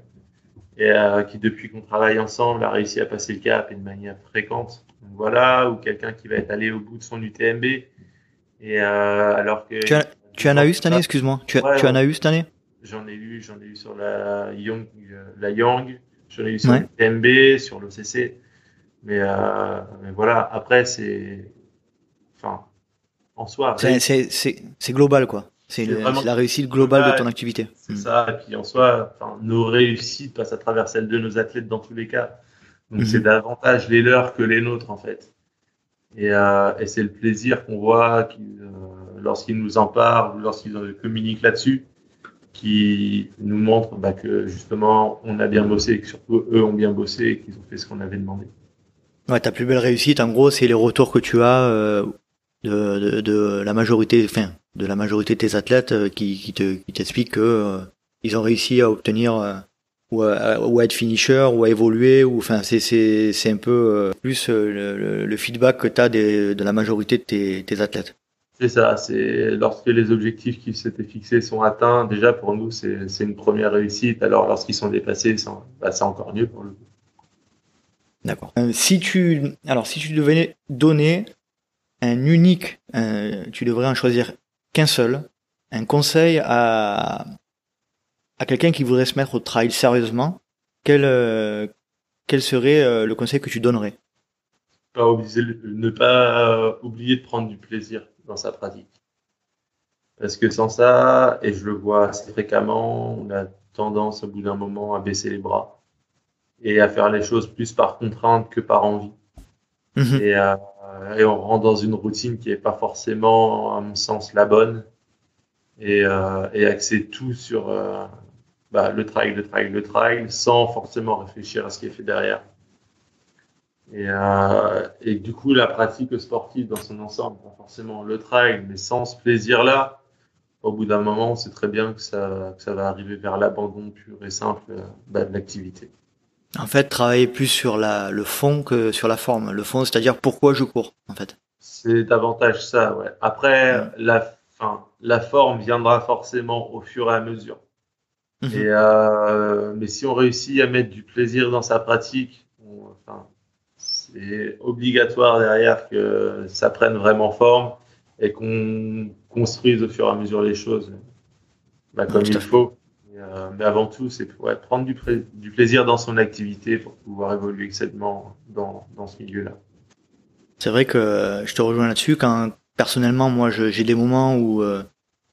et euh, qui depuis qu'on travaille ensemble a réussi à passer le cap et de manière fréquente. Donc, voilà, ou quelqu'un qui va être allé au bout de son UTMB et euh, alors que tu, as, tu en as eu cette année, excuse-moi. Tu, Ouais, tu en as eu cette année? J'en ai eu, j'en ai eu sur la Young, la Young, j'en ai eu sur Ouais. le TMB, sur l'OCC. Mais, euh, mais voilà, après, c'est. Enfin, en soi, c'est global, quoi. C'est la réussite globale de ton activité. c'est Mm. ça. Et puis en soi, enfin, nos réussites passent à travers celles de nos athlètes dans tous les cas. Donc Mhm. c'est davantage les leurs que les nôtres, en fait. Et, euh, et c'est le plaisir qu'on voit qu'ils, euh, lorsqu'ils nous en parlent ou lorsqu'ils euh, communiquent là-dessus, qui nous montrent bah, que justement on a bien bossé et que surtout eux ont bien bossé et qu'ils ont fait ce qu'on avait demandé. Ouais, ta plus belle réussite, en gros, c'est les retours que tu as euh, de, de, de la majorité, enfin, de la majorité de tes athlètes euh, qui, qui te, qui t'expliquent que euh, ils ont réussi à obtenir euh, ou, à, ou à être finisher ou à évoluer ou enfin c'est c'est c'est un peu plus le, le- feedback que tu as des, de la majorité de tes, tes athlètes. C'est ça, c'est lorsque les objectifs qui s'étaient fixés sont atteints, déjà pour nous c'est c'est une première réussite. Alors lorsqu'ils sont dépassés, c'est bah, c'est encore mieux pour le coup. D'accord. Euh, si tu alors si tu devais donner un unique, tu devrais en choisir qu'un seul, un conseil à à quelqu'un qui voudrait se mettre au trail sérieusement, quel euh, quel serait euh, le conseil que tu donnerais? Pas oublier, ne pas oublier de prendre du plaisir dans sa pratique. Parce que sans ça, et je le vois assez fréquemment, on a tendance au bout d'un moment à baisser les bras et à faire les choses plus par contrainte que par envie. Mhm. Et, euh, et on rentre dans une routine qui est pas forcément, à mon sens, la bonne. Et, euh, et axer tout sur euh, bah, le trail, le trail, le trail, sans forcément réfléchir à ce qui est fait derrière. Et, euh, et du coup, la pratique sportive dans son ensemble, pas forcément le trail, mais sans ce plaisir-là, au bout d'un moment, c'est très bien que ça, que ça va arriver vers l'abandon pur et simple bah, de l'activité. En fait, travailler plus sur la le fond que sur la forme. Le fond, c'est-à-dire pourquoi je cours, en fait. C'est davantage ça, ouais. Après, Ouais. la, fin, la forme viendra forcément au fur et à mesure. Mhm. Et, euh, mais si on réussit à mettre du plaisir dans sa pratique, on- enfin, c'est obligatoire derrière que ça prenne vraiment forme et qu'on construise au fur et à mesure les choses bah, comme il faut. Euh, mais avant tout, c'est ouais, prendre du, pla- du plaisir dans son activité pour pouvoir évoluer excellemment dans, dans ce milieu-là. C'est vrai que euh, je te rejoins là-dessus quand personnellement moi j'ai des moments où euh,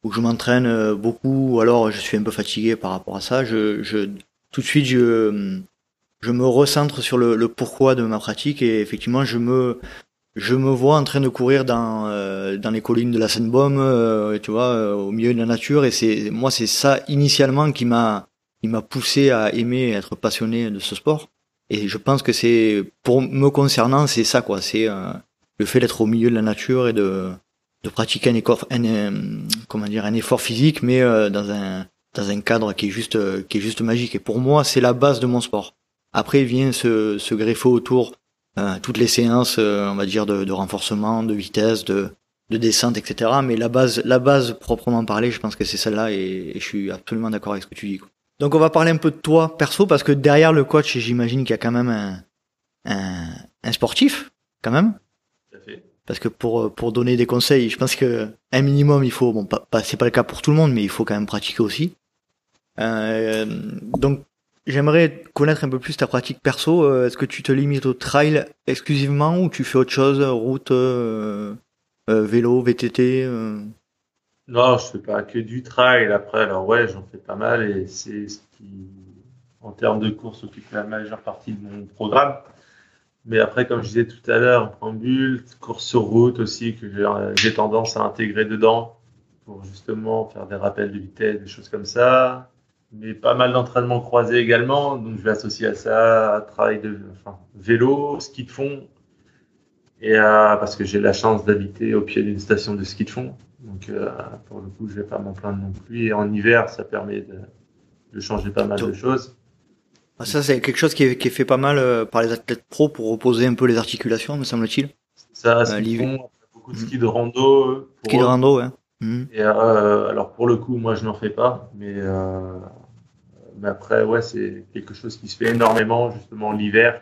où je m'entraîne beaucoup ou alors je suis un peu fatigué par rapport à ça, je tout de suite je je me recentre sur le, le pourquoi de ma pratique et effectivement je me je me vois en train de courir dans euh, dans les collines de la Seine-Baume, euh, tu vois, euh, au milieu de la nature et c'est moi c'est ça initialement qui m'a qui m'a poussé à aimer et être passionné de ce sport. Et je pense que c'est, pour me concernant, c'est ça quoi. C'est euh, le fait d'être au milieu de la nature et de de pratiquer un effort, un, comment dire, un effort physique, mais euh, dans un dans un cadre qui est juste euh, qui est juste magique. Et pour moi, c'est la base de mon sport. Après vient se se greffer autour toutes les séances, euh, on va dire de, de renforcement, de vitesse, de de descente, etc. Mais la base, la base proprement parlée, je pense que c'est celle-là et, et je suis absolument d'accord avec ce que tu dis. Quoi. Donc on va parler un peu de toi perso parce que derrière le coach, j'imagine qu'il y a quand même un, un, un sportif, quand même. Tout à fait. Parce que pour pour donner des conseils, je pense que un minimum, il faut bon, pas, pas c'est pas le cas pour tout le monde, mais il faut quand même pratiquer aussi. Euh, donc j'aimerais connaître un peu plus ta pratique perso. Euh, Est-ce que tu te limites au trail exclusivement ou tu fais autre chose, route, euh, euh, vélo, VTT euh? Non, je fais pas que du trail. Après, alors ouais, j'en fais pas mal et c'est ce qui, en termes de course, occupe la majeure partie de mon programme. Mais après, comme je disais tout à l'heure, en préambule, course sur route aussi, que j'ai tendance à intégrer dedans pour justement faire des rappels de vitesse, des choses comme ça. Mais pas mal d'entraînements croisés également. Donc, je vais associer à ça travail de enfin, vélo, ski de fond. Et euh, parce que j'ai la chance d'habiter au pied d'une station de ski de fond. Donc, pour le coup, je vais pas m'en plaindre non plus. Et en hiver, ça permet de, de changer pas mal de choses. Ah, ça, c'est quelque chose qui est, qui est, fait pas mal par les athlètes pro pour reposer un peu les articulations, me semble-t-il. Ça, c'est beaucoup de ski de rando. Ski de rando, ouais. Mhm. Et euh, alors pour le coup, moi je n'en fais pas, mais, euh, mais après ouais c'est quelque chose qui se fait énormément justement l'hiver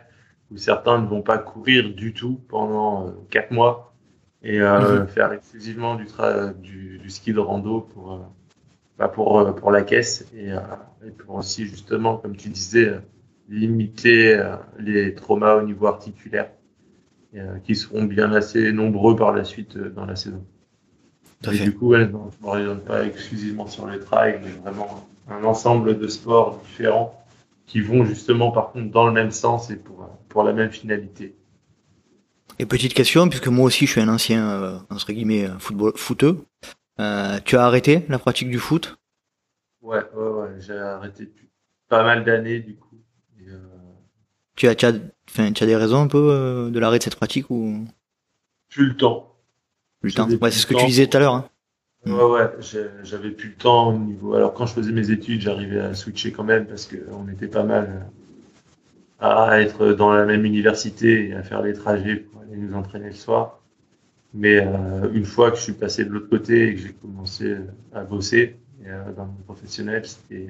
où certains ne vont pas courir du tout pendant euh, quatre mois et euh, mhm. faire exclusivement du, du, du, ski de rando pour bah pour pour la caisse et, et, pour aussi justement comme tu disais limiter les traumas au niveau articulaire qui seront bien assez nombreux par la suite dans la saison du coup, ouais, non, je ne m'oriente pas exclusivement sur les trails, mais vraiment un ensemble de sports différents qui vont justement par contre dans le même sens et pour, pour la même finalité. Et petite question, puisque moi aussi je suis un ancien, euh, entre guillemets, football, footeux, euh, tu as arrêté la pratique du foot? Ouais, ouais, ouais, j'ai arrêté depuis pas mal d'années du coup. euh... tu, as, tu, as, tu as des raisons un peu euh, de l'arrêt de cette pratique ou? Plus le temps c'est ce que tu disais tout à l'heure. Hein. Ouais, ouais, j'avais plus le temps au niveau. Alors, quand je faisais mes études, j'arrivais à switcher quand même parce qu'on était pas mal à être dans la même université et à faire les trajets pour aller nous entraîner le soir. Mais euh, une fois que je suis passé de l'autre côté et que j'ai commencé à bosser euh, dans mon professionnel, c'était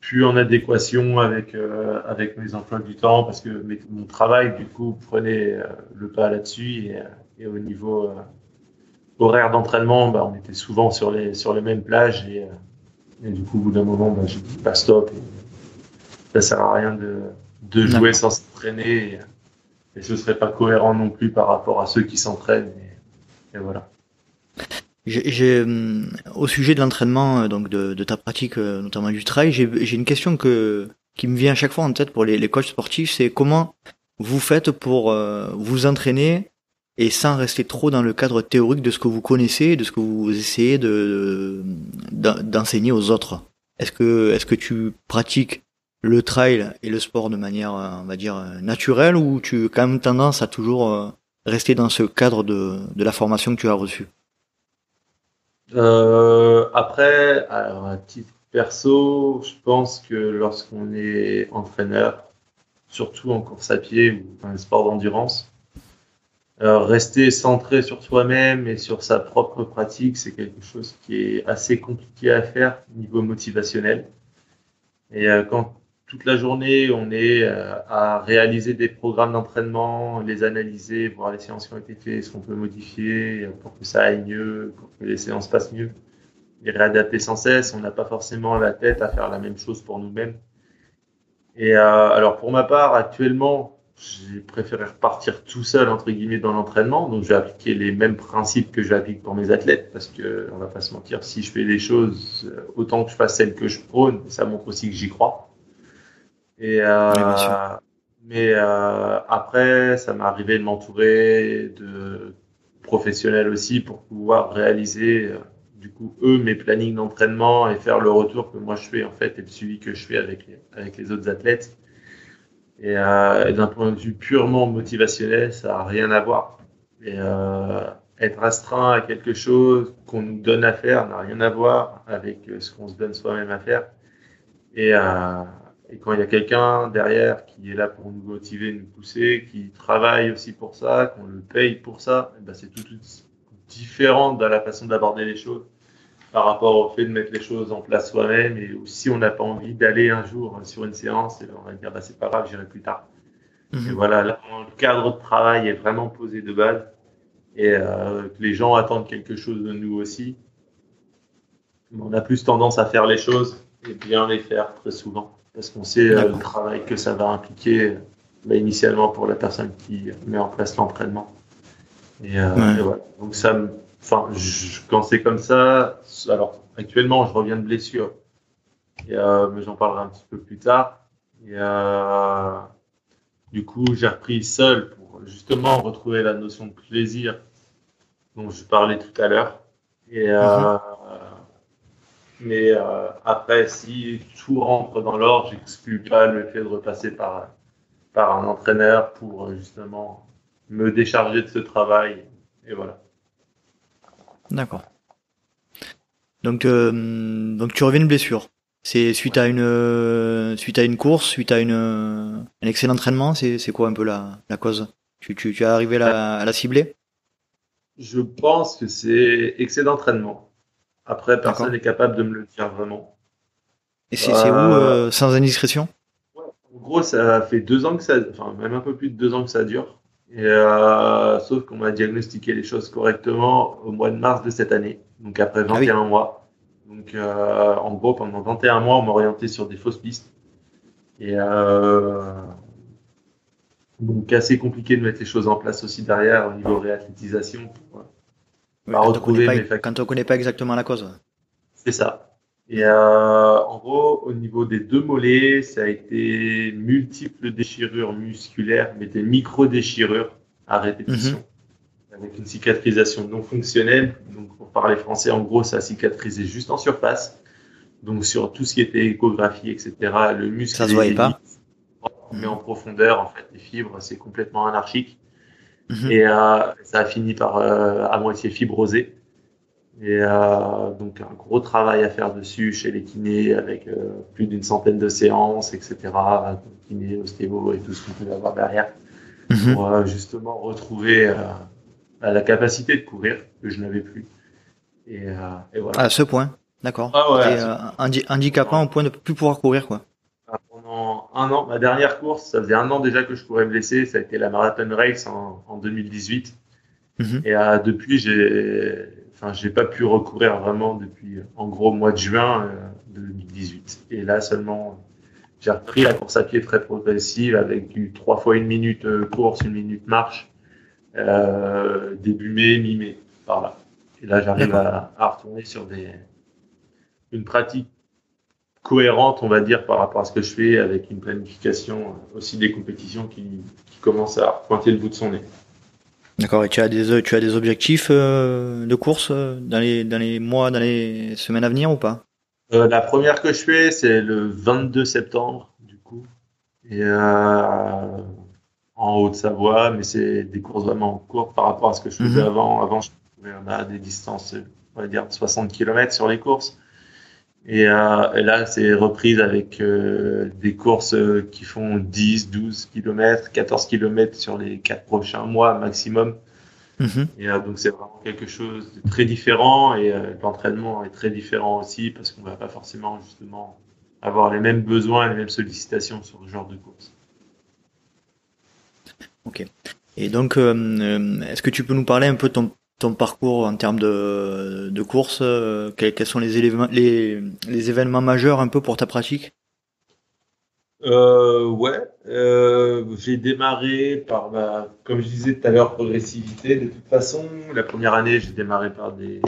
plus en adéquation avec euh, avec mes emplois du temps parce que mon travail du coup prenait le pas là-dessus et au niveau euh, horaire d'entraînement, bah, on était souvent sur les, sur les mêmes plages. Et, euh, et du coup, au bout d'un moment, bah, j'ai dit bah, stop. Et, ça sert à rien de, de jouer sans s'entraîner. Et, et, ce serait pas cohérent non plus par rapport à ceux qui s'entraînent. Et, voilà. J'ai, hum, au sujet de l'entraînement, euh, donc de, de, ta pratique, notamment du trail, j'ai une question que, qui me vient à chaque fois en tête pour les, les coachs sportifs, c'est comment vous faites pour vous entraîner et sans rester trop dans le cadre théorique de ce que vous connaissez, de ce que vous essayez de d'enseigner aux autres. Est-ce que est-ce que tu pratiques le trail et le sport de manière on va dire naturelle ou tu as quand même tendance à toujours euh, rester dans ce cadre de, de la formation que tu as reçue? Euh, Après, alors à titre perso, je pense que lorsqu'on est entraîneur, surtout en course à pied ou dans un sport d'endurance, rester centré sur soi-même et sur sa propre pratique, c'est quelque chose qui est assez compliqué à faire au niveau motivationnel. Et euh, quand toute la journée, on est euh, à réaliser des programmes d'entraînement, les analyser, voir les séances qui ont été faites, ce qu'on peut modifier pour que ça aille mieux, pour que les séances passent mieux, et réadapter sans cesse, on n'a pas forcément la tête à faire la même chose pour nous-mêmes. Et euh, alors pour ma part, actuellement, j'ai préféré repartir tout seul entre guillemets dans l'entraînement. Donc j'ai appliqué les mêmes principes que j'applique pour mes athlètes parce que on va pas se mentir, si je fais les choses euh, autant que je fasse celles que je prône, ça montre aussi que j'y crois. Et euh, mais euh, après, ça m'est arrivé de m'entourer de professionnels aussi pour pouvoir réaliser du coup eux mes plannings d'entraînement et faire le retour que moi je fais en fait et le suivi que je fais avec les, avec les autres athlètes. Et, euh, d'un point de vue purement motivationnel, ça n'a rien à voir. Et euh, être astreint à quelque chose qu'on nous donne à faire n'a rien à voir avec ce qu'on se donne soi-même à faire. Et, euh, et quand il y a quelqu'un derrière qui est là pour nous motiver, nous pousser, qui travaille aussi pour ça, qu'on le paye pour ça, eh ben c'est tout, tout différent dans la façon d'aborder les choses par rapport au fait de mettre les choses en place soi-même et si on n'a pas envie d'aller un jour sur une séance, et on va dire bah, c'est pas grave, j'irai plus tard. Et voilà, là, le cadre de travail est vraiment posé de base et euh, que les gens attendent quelque chose de nous aussi. On a plus tendance à faire les choses et bien les faire très souvent parce qu'on sait euh, le travail que ça va impliquer bah, initialement pour la personne qui met en place l'entraînement. Et, euh, et, voilà. Donc ça me enfin, quand c'est comme ça, alors actuellement, je reviens de blessure, et, euh, mais j'en parlerai un petit peu plus tard. Et, euh, du coup, j'ai repris seul pour justement retrouver la notion de plaisir dont je parlais tout à l'heure. Et euh, mhm. mais euh, après, si tout rentre dans l'ordre, j'exclus pas le fait de repasser par par un entraîneur pour justement me décharger de ce travail. Et voilà. D'accord. Donc, euh, donc tu reviens de blessure. C'est suite à une euh, suite à une course, suite à une un excellent entraînement. C'est c'est quoi un peu la la cause? Tu, tu tu es arrivé la, à la cibler? Je pense que c'est excès d'entraînement. Après, personne n'est capable de me le dire vraiment. Et c'est où, euh, sans indiscrétion? En gros, ça fait deux ans que ça, enfin même un peu plus de deux ans que ça dure. Et euh, sauf qu'on m'a diagnostiqué les choses correctement au mois de mars de cette année, donc après 21 ah mois. Donc euh, en gros, pendant 21 mois, on m'a orienté sur des fausses pistes. Et donc assez compliqué de mettre les choses en place aussi derrière au niveau réathlétisation pour, quand, on ne connaît pas exactement la cause. C'est ça. Et euh, en gros, au niveau des deux mollets, ça a été multiples déchirures musculaires, mais des micro-déchirures à répétition, mhm. avec une cicatrisation non fonctionnelle. Donc, pour parler français, en gros, ça a cicatrisé juste en surface. Donc, sur tout ce qui était échographie, etc., le muscle. Ça se voyait pas. Mais en profondeur, en fait, les fibres, c'est complètement anarchique. Mhm. Et euh, ça a fini par euh, à moitié fibrosé. Et euh, donc un gros travail à faire dessus chez les kinés avec plus d'une centaine de séances, etc. Kiné, ostéo et tout ce qu'on peut avoir derrière mhm. pour justement retrouver la capacité de courir que je n'avais plus. Et, et, voilà. À ce point, d'accord. Ah ouais, handicapant au point de plus pouvoir courir quoi? Un an. Ma dernière course, ça faisait un an déjà que je courais blessé. Ça a été la Marathon Race en, 2018. Mhm. Et euh, depuis, j'ai, enfin, j'ai pas pu recourir vraiment depuis, en gros, mois de juin 2018. Euh, Et là seulement, j'ai repris la course à pied très progressive avec du trois fois une minute euh, course, une minute marche, début mai, mi-mai, par là. Et là, j'arrive à, à, retourner sur des, une pratique cohérente, on va dire, par rapport à ce que je fais, avec une planification aussi des compétitions qui, qui commencent à pointer le bout de son nez. D'accord. Et tu as des tu as des objectifs euh, de course euh, dans les dans les mois, dans les semaines à venir ou pas? Euh, La première que je fais, c'est le 22 septembre, du coup, et en Haute-Savoie, mais c'est des courses vraiment courtes par rapport à ce que je faisais mhm. avant. Avant, je on a des distances, on va dire 60 km sur les courses. Et, euh, et là, c'est reprise avec euh, des courses euh, qui font 10, 12 km, 14 km sur les quatre prochains mois maximum. Mhm. Et donc, c'est vraiment quelque chose de très différent. Et l'entraînement est très différent aussi parce qu'on va pas forcément justement avoir les mêmes besoins, les mêmes sollicitations sur ce genre de course. Ok. Et donc, est-ce que tu peux nous parler un peu de ton ton parcours en termes de, course euh, quels, sont les, événements majeurs un peu pour ta pratique? Euh, Ouais, euh, j'ai démarré par, ma, comme je disais tout à l'heure, progressivité. De toute façon, la première année, j'ai démarré par des,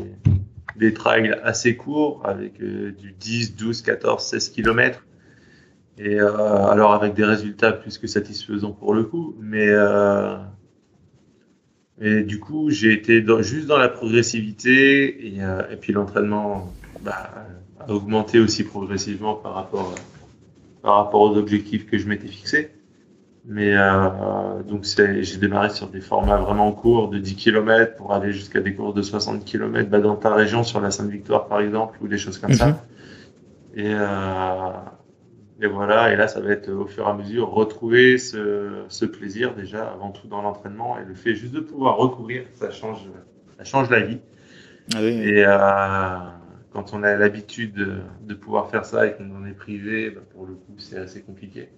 des trails assez courts avec du 10, 12, 14, 16 km. Et alors avec des résultats plus que satisfaisants pour le coup, mais et du coup, j'ai été dans, juste dans la progressivité et, euh, et puis l'entraînement bah, a augmenté aussi progressivement par rapport, par rapport aux objectifs que je m'étais fixés. Mais euh, donc j'ai démarré sur des formats vraiment courts de 10 km pour aller jusqu'à des courses de 60 km bah, dans ta région sur la Sainte-Victoire par exemple ou des choses comme ça. Mhm. Et, euh, et voilà, et là, ça va être au fur et à mesure retrouver ce, ce plaisir déjà avant tout dans l'entraînement et le fait juste de pouvoir recourir, ça change, ça change la vie. Ah oui, Et euh, quand on a l'habitude de, de, pouvoir faire ça et qu'on en est privé, bah, pour le coup, c'est assez compliqué.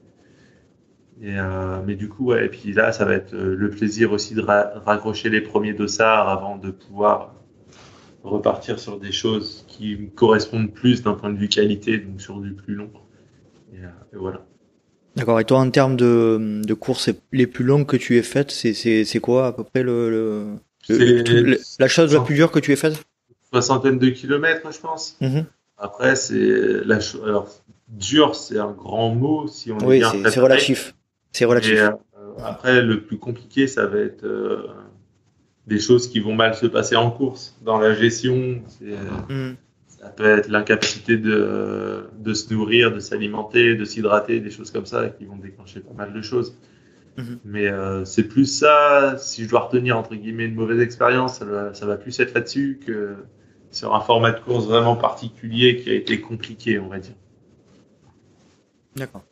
Et euh, mais du coup, ouais, et puis là, ça va être euh, le plaisir aussi de raccrocher les premiers dossards avant de pouvoir repartir sur des choses qui me correspondent plus d'un point de vue qualité, donc sur du plus long. Euh, et, voilà. D'accord. Et toi, en termes de, de, courses les plus longues que tu aies faites, c'est quoi à peu près le, le, la chose la plus dure que tu aies faite? Soixantaine de kilomètres, je pense. Mhm. Après, c'est la alors dur, c'est un grand mot si on oui, c'est relatif. C'est relatif. Euh, après, le plus compliqué, ça va être euh, des choses qui vont mal se passer en course, dans la gestion. Mhm. Ça peut être l'incapacité de, de se nourrir, de s'alimenter, de s'hydrater, des choses comme ça qui vont déclencher pas mal de choses. Mhm. Mais euh, c'est plus ça, si je dois retenir entre guillemets une mauvaise expérience, ça va, plus être là-dessus que sur un format de course vraiment particulier qui a été compliqué, on va dire. D'accord.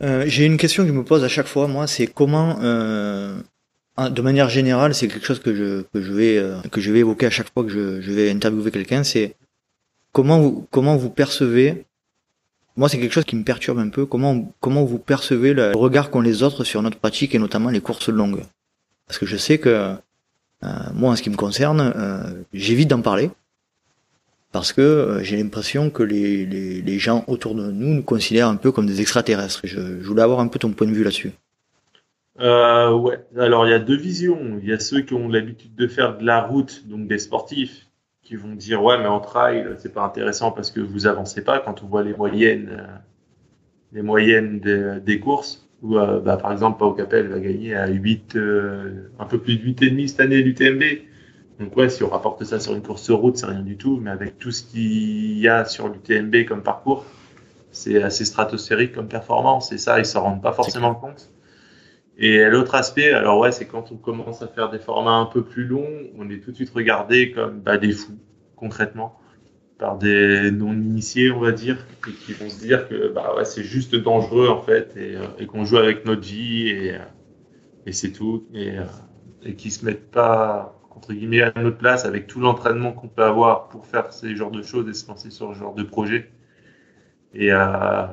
Euh, j'ai une question que je me pose à chaque fois, moi, c'est comment, euh, de manière générale, c'est quelque chose que je, que je vais que je vais évoquer à chaque fois que je, je vais interviewer quelqu'un, c'est comment vous comment vous percevez moi, c'est quelque chose qui me perturbe un peu. Comment, comment vous percevez le regard qu'ont les autres sur notre pratique et notamment les courses longues Parce que je sais que euh, moi, en ce qui me concerne, euh, j'évite d'en parler parce que euh, j'ai l'impression que les, les, les, gens autour de nous nous considèrent un peu comme des extraterrestres. Je, je voulais avoir un peu ton point de vue là-dessus. Euh, ouais. Alors il y a deux visions. Il y a ceux qui ont l'habitude de faire de la route, donc des sportifs, qui vont dire ouais mais en trail c'est pas intéressant parce que vous avancez pas quand on voit les moyennes euh, les moyennes des courses. Où euh, bah, par exemple Pau Capel va gagner à 8 euh, un peu plus de 8 et demi cette année l'UTMB donc ouais si on rapporte ça sur une course route c'est rien du tout. Mais avec tout ce qu'il y a sur l'UTMB comme parcours c'est assez stratosphérique comme performance. Et ça ils s'en rendent pas forcément compte et l'autre aspect, alors ouais, c'est quand on commence à faire des formats un peu plus longs, on est tout de suite regardé comme bah, des fous, concrètement, par des non-initiés, on va dire, et qui vont se dire que bah ouais, c'est juste dangereux en fait, et, euh, qu'on joue avec notre vie et, euh, et c'est tout, et, euh, et qui se mettent pas entre guillemets à notre place avec tout l'entraînement qu'on peut avoir pour faire ces genres de choses et se lancer sur ce genre de projet. Et euh,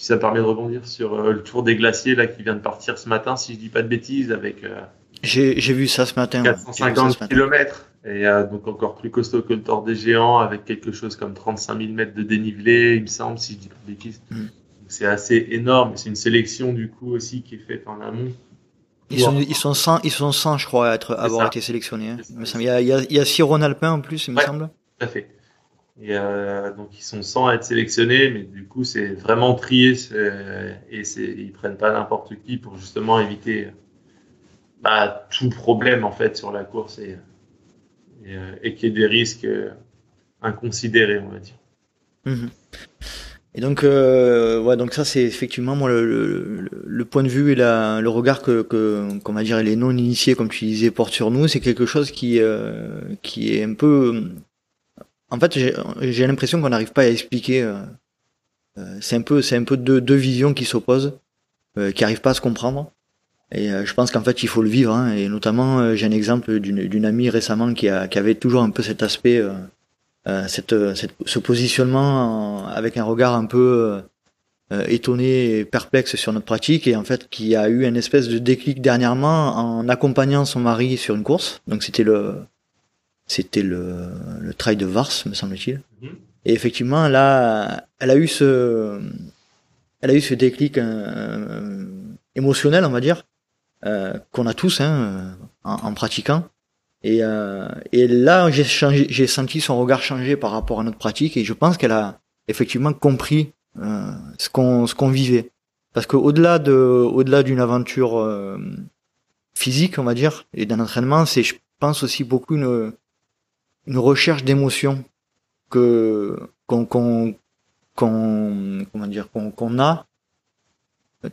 puis ça permet de rebondir sur euh, le tour des glaciers là qui vient de partir ce matin, si je dis pas de bêtises, avec. Euh, j'ai vu ça ce matin. 450 km et euh, donc encore plus costaud que le tour des géants avec quelque chose comme 35 000 mètres de dénivelé, il me semble, si je dis pas de bêtises. Mm. C'est assez énorme. C'est une sélection du coup aussi qui est faite en amont. Ils sont, ils sont 100, ils sont 100, je crois, à être, avoir été sélectionnés. Hein. Il, y a, il, y a, il y a six Alpin en plus, il me semble. Tout à fait. Et euh, donc ils sont sans être sélectionnés, mais du coup c'est vraiment trié et c'est ils prennent pas n'importe qui pour justement éviter bah, tout problème en fait sur la course et et, euh, et qu'il y ait des risques euh, inconsidérés on va dire. Mhm. Et donc euh, ouais donc ça c'est effectivement moi le, le, le, point de vue et la, le regard que que qu'on va dire les non initiés comme tu disais portent sur nous c'est quelque chose qui euh, qui est un peu en fait, j'ai l'impression qu'on n'arrive pas à expliquer. Euh, euh, c'est un peu, c'est un peu deux, deux visions qui s'opposent, euh, qui n'arrivent pas à se comprendre. Et je pense qu'en fait, il faut le vivre. Hein, et notamment, j'ai un exemple d'une amie récemment qui, a, qui avait toujours un peu cet aspect, cette, cette, ce positionnement avec un regard un peu étonné et perplexe sur notre pratique, et en fait, qui a eu une espèce de déclic dernièrement en accompagnant son mari sur une course. Donc, c'était le c'était le, le trail de Vars, me semble-t-il. Mhm. Et effectivement, là, elle a eu ce, elle a eu ce déclic euh, émotionnel, on va dire, euh, qu'on a tous hein, en, en, pratiquant. Et, euh, et là, j'ai changé, j'ai senti son regard changer par rapport à notre pratique, et je pense qu'elle a effectivement compris euh, ce qu'on ce qu'on vivait. Parce que au-delà de au-delà d'une aventure euh, physique, on va dire, et d'un entraînement, c'est je pense aussi beaucoup une une recherche d'émotion que qu'on qu'on comment dire qu'on a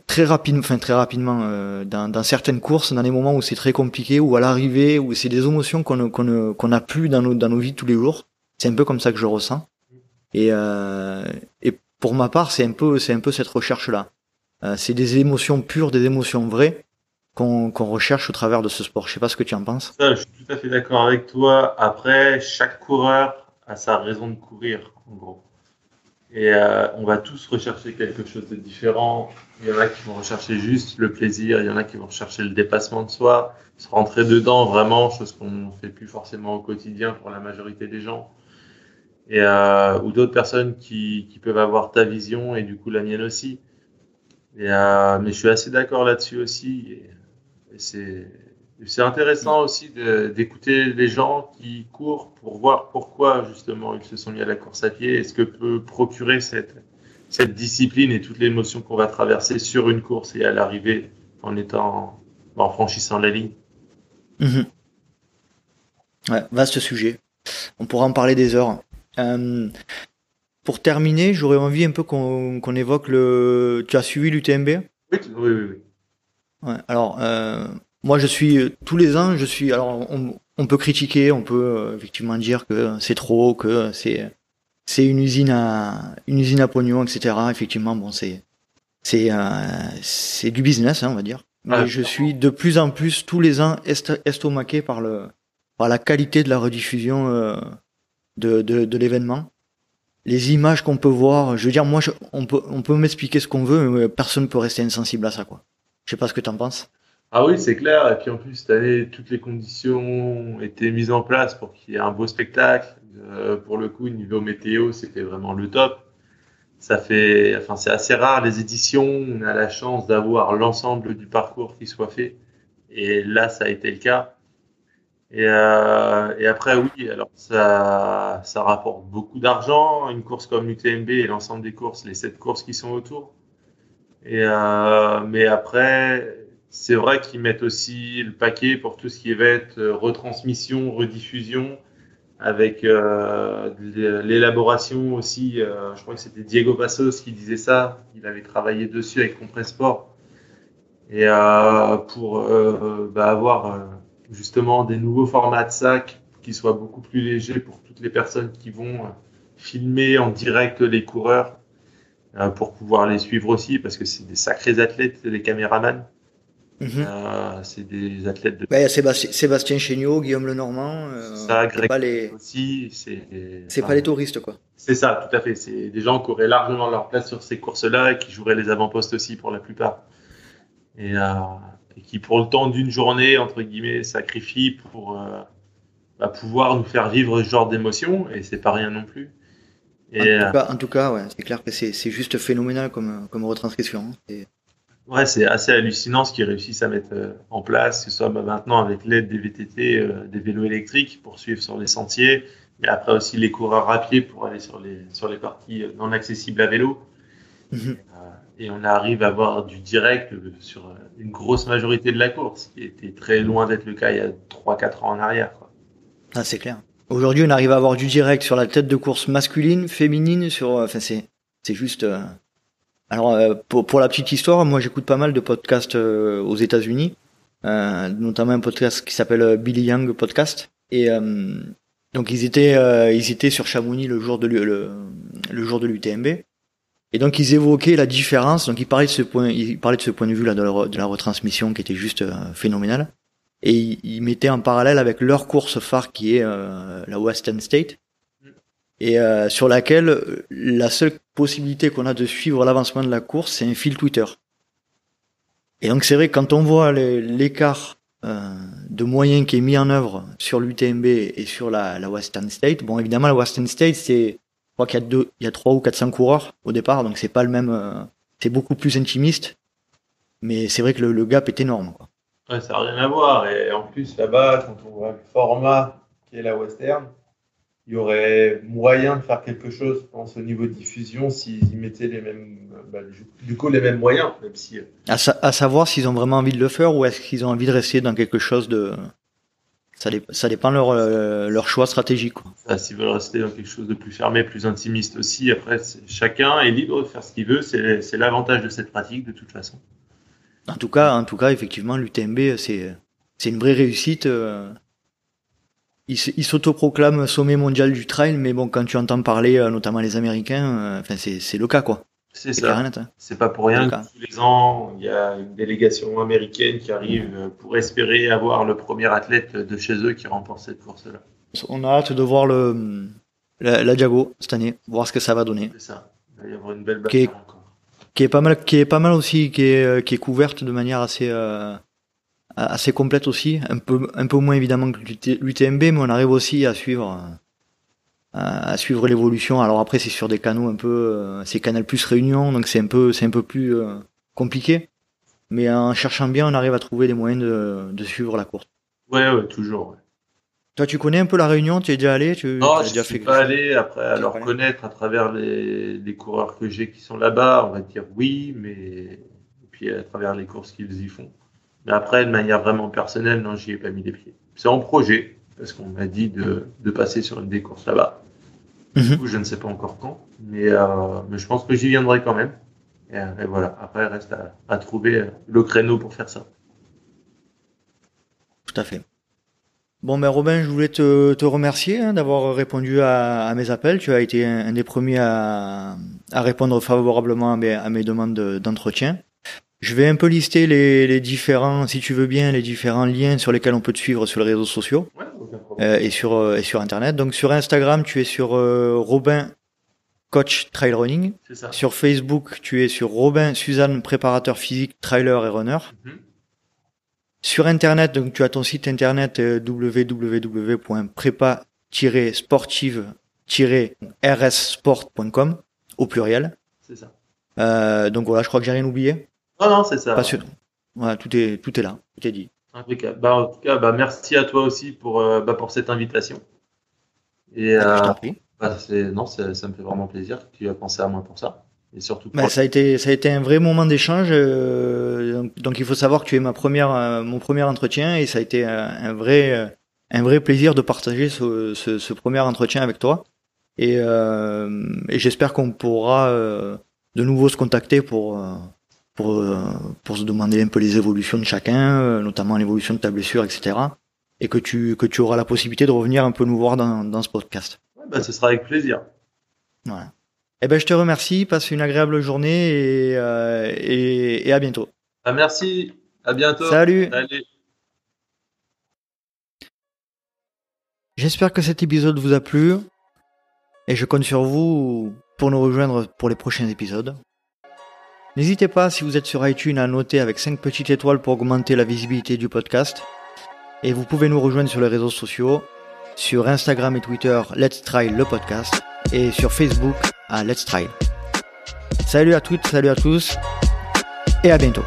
très rapidement enfin très rapidement euh, dans, dans certaines courses dans des moments où c'est très compliqué ou à l'arrivée où c'est des émotions qu'on qu'on qu'on a plus dans nos dans nos vies tous les jours. C'est un peu comme ça que je ressens. Et euh, et pour ma part c'est un peu c'est un peu cette recherche là euh, c'est des émotions pures des émotions vraies qu'on recherche au travers de ce sport. Je sais pas ce que tu en penses. Je suis tout à fait d'accord avec toi. Après, chaque coureur a sa raison de courir, en gros. Et euh, on va tous rechercher quelque chose de différent. Il y en a qui vont rechercher juste le plaisir, il y en a qui vont rechercher le dépassement de soi, se rentrer dedans vraiment, chose qu'on ne fait plus forcément au quotidien pour la majorité des gens. Et euh, ou d'autres personnes qui, peuvent avoir ta vision et du coup la mienne aussi. Euh, mais je suis assez d'accord là-dessus aussi. C'est intéressant aussi d'écouter les gens qui courent pour voir pourquoi justement ils se sont mis à la course à pied et ce que peut procurer cette, cette discipline et toute l'émotion qu'on va traverser sur une course et à l'arrivée en étant en franchissant la ligne? Mhm. Ouais, vaste sujet. On pourra en parler des heures. Euh, pour terminer, j'aurais envie un peu qu'on évoque le. Tu as suivi l'UTMB oui, oui, oui. Ouais, alors, euh, moi, je suis tous les ans, je suis. Alors, on, on peut critiquer, on peut euh, effectivement dire que c'est trop, que c'est c'est une usine à une usine à pognon, etc. Effectivement, bon, c'est c'est euh, c'est du business, hein, on va dire. Mais je suis de plus en plus tous les ans est estomaqué par le par la qualité de la rediffusion euh, de de, de l'événement. Les images qu'on peut voir, je veux dire, moi, je- on peut on peut m'expliquer ce qu'on veut, mais personne peut rester insensible à ça, quoi. Je sais pas ce que t'en penses. Ah oui, c'est clair. Et puis en plus, cette année, toutes les conditions étaient mises en place pour qu'il y ait un beau spectacle. Euh, pour le coup, niveau météo, c'était vraiment le top. Ça fait, enfin, c'est assez rare les éditions. On a la chance d'avoir l'ensemble du parcours qui soit fait. Et là, ça a été le cas. Et, euh, et après, oui, alors ça, ça rapporte beaucoup d'argent. Une course comme l'UTMB et l'ensemble des courses, les sept courses qui sont autour. Et euh, mais après, c'est vrai qu'ils mettent aussi le paquet pour tout ce qui va être euh, retransmission, rediffusion, avec euh, l'élaboration aussi. euh, je crois que c'était Diego Passos qui disait ça. Il avait travaillé dessus avec Compressport. Et euh, pour euh, bah, avoir justement des nouveaux formats de sacs qui soient beaucoup plus légers pour toutes les personnes qui vont filmer en direct les coureurs pour pouvoir les suivre aussi parce que c'est des sacrés athlètes, les caméramans. Mhm. Euh, c'est des athlètes de y a Sébastien, Sébastien Chéniaud, Guillaume Lenormand. Euh, Ça, Greg pas les, aussi. C'est c'est enfin, pas les touristes, quoi. C'est ça, tout à fait. C'est des gens qui auraient largement leur place sur ces courses-là et qui joueraient les avant-postes aussi pour la plupart. Et, euh, et qui, pour le temps d'une journée, entre guillemets, sacrifient pour euh, bah, pouvoir nous faire vivre ce genre d'émotion. Et c'est pas rien non plus. Et euh, tout cas, en tout cas, ouais, c'est clair que c'est juste phénoménal comme, comme retranscription. hein. Ouais, c'est assez hallucinant ce qu'ils réussissent à mettre euh, en place, que ce soit bah, maintenant avec l'aide des VTT, euh, des vélos électriques pour suivre sur les sentiers, mais après aussi les coureurs à pied pour aller sur les, sur les parties euh, non accessibles à vélo. Mhm. Euh, et on arrive à avoir du direct euh, sur euh, une grosse majorité de la course, qui était très loin d'être le cas il y a 3-4 ans en arrière. Quoi. Ah, c'est clair. Aujourd'hui, on arrive à avoir du direct sur la tête de course masculine, féminine, sur, euh, enfin, c'est, c'est juste, euh, alors, euh, pour, pour la petite histoire, moi, j'écoute pas mal de podcasts euh, aux États-Unis, euh, notamment un podcast qui s'appelle Billy Young Podcast. Et, donc, ils étaient, ils étaient sur Chamonix le jour de le, le jour de l'UTMB. Et donc, ils évoquaient la différence. Donc, ils parlaient de ce point, ils parlaient de ce point de vue-là de, la de la retransmission qui était juste phénoménale et ils, ils mettaient en parallèle avec leur course phare qui est euh, la Western State et euh, sur laquelle la seule possibilité qu'on a de suivre l'avancement de la course c'est un fil Twitter. Et donc c'est vrai quand on voit l'écart euh, de moyens qui est mis en œuvre sur l'UTMB et sur la, la Western State, bon évidemment la Western State c'est je crois qu'il y a deux, il y a trois ou 400 coureurs au départ donc c'est pas le même, euh, c'est beaucoup plus intimiste, mais c'est vrai que le, le gap est énorme quoi. Ouais, ça n'a rien à voir. Et en plus, là-bas, quand on voit le format qui est la western, il y aurait moyen de faire quelque chose, je pense, au niveau de diffusion, s'ils y mettaient les mêmes, bah, du- coup, les mêmes moyens, même si. euh, À, sa- à savoir s'ils ont vraiment envie de le faire ou est-ce qu'ils ont envie de rester dans quelque chose de. Ça, dé- ça dépend leur, euh, leur choix stratégique. S'ils veulent rester dans quelque chose de plus fermé, plus intimiste aussi, après, chacun est libre de faire ce qu'il veut. C'est l'avantage de cette pratique, de toute façon. En tout cas, en tout cas, effectivement, l'UTMB, c'est c'est une vraie réussite. euh. Ils s- ils s'autoproclament sommet mondial du trail, mais bon, quand tu entends parler, euh, notamment les Américains, euh, enfin, c'est c'est le cas, quoi. C'est ça. hein. C'est pas pour rien que tous les ans, il y a une délégation américaine qui arrive pour espérer avoir le premier athlète de chez eux qui remporte cette course-là. On a hâte de voir le la, la Diago cette année, voir ce que ça va donner. C'est ça. Il va y avoir une belle Qui est- bataille encore. Qui est pas mal qui est pas mal aussi qui est euh, qui est couverte de manière assez euh, assez complète aussi un peu un peu moins évidemment que l'UT- l'UTMB mais on arrive aussi à suivre euh, à, suivre l'évolution alors après c'est sur des canaux un peu c'est Canal Plus Réunion donc c'est un peu c'est un peu plus compliqué mais en cherchant bien on arrive à trouver des moyens de, de suivre la course Ouais, ouais, toujours. ouais. Toi tu connais un peu la Réunion? Tu es déjà allé? Tu Non, je déjà suis pas allé après à leur connaître à travers les, les coureurs que j'ai qui sont là-bas, on va dire oui, mais et puis à travers les courses qu'ils y font. Mais après, de manière vraiment personnelle, non, j'y ai pas mis les pieds. C'est en projet parce qu'on m'a dit de, de passer sur une des courses là-bas. Mhm. Du coup, je ne sais pas encore quand, mais, euh, mais je pense que j'y viendrai quand même. Et, voilà, après, il reste à, trouver le créneau pour faire ça. Tout à fait. Bon, ben Robin, je voulais te, remercier hein, d'avoir répondu à, mes appels. Tu as été un, des premiers à, répondre favorablement à mes, demandes d'entretien. Je vais un peu lister les, différents, si tu veux bien, les différents liens sur lesquels on peut te suivre sur les réseaux sociaux euh, et sur euh, et sur internet. Donc sur Instagram, tu es sur euh, Robin Coach Trail Running. Ça. Sur Facebook, tu es sur Robin Suzanne préparateur physique, trailer et runner. Mhm. Sur internet, donc tu as ton site internet www.prépa-sportive-rssport.com au pluriel. C'est ça. donc voilà, je crois que j'ai rien oublié. Non, non, c'est ça. Pas sûr. Voilà, tout est, tout est là, tout est dit. Impeccable. Bah, en tout cas, bah, merci à toi aussi pour, euh, bah, pour cette invitation. Et, bah, je t'en euh, prie. Bah, non, ça me fait vraiment plaisir que tu aies pensé à moi pour ça. Et surtout. Bah, ça a été, ça a été un vrai moment d'échange. Euh, donc, il faut savoir que tu es ma première, mon premier entretien et ça a été un, vrai, un vrai plaisir de partager ce, ce, ce premier entretien avec toi. Et, et j'espère qu'on pourra de nouveau se contacter pour pour, euh, pour se demander un peu les évolutions de chacun, euh, notamment l'évolution de ta blessure, etc. Et que tu, que tu auras la possibilité de revenir un peu nous voir dans, dans ce podcast. Ouais, bah, ce sera avec plaisir. Voilà. Eh ben, je te remercie, passe une agréable journée et, euh, et, et, à bientôt. Ah, merci, à bientôt. Salut. J'espère que cet épisode vous a plu et je compte sur vous pour nous rejoindre pour les prochains épisodes. N'hésitez pas, si vous êtes sur iTunes, à noter avec 5 petites étoiles pour augmenter la visibilité du podcast. Et vous pouvez nous rejoindre sur les réseaux sociaux, sur Instagram et Twitter, Let's Try le podcast, et sur Facebook à Let's Try. Salut à toutes, salut à tous, et à bientôt.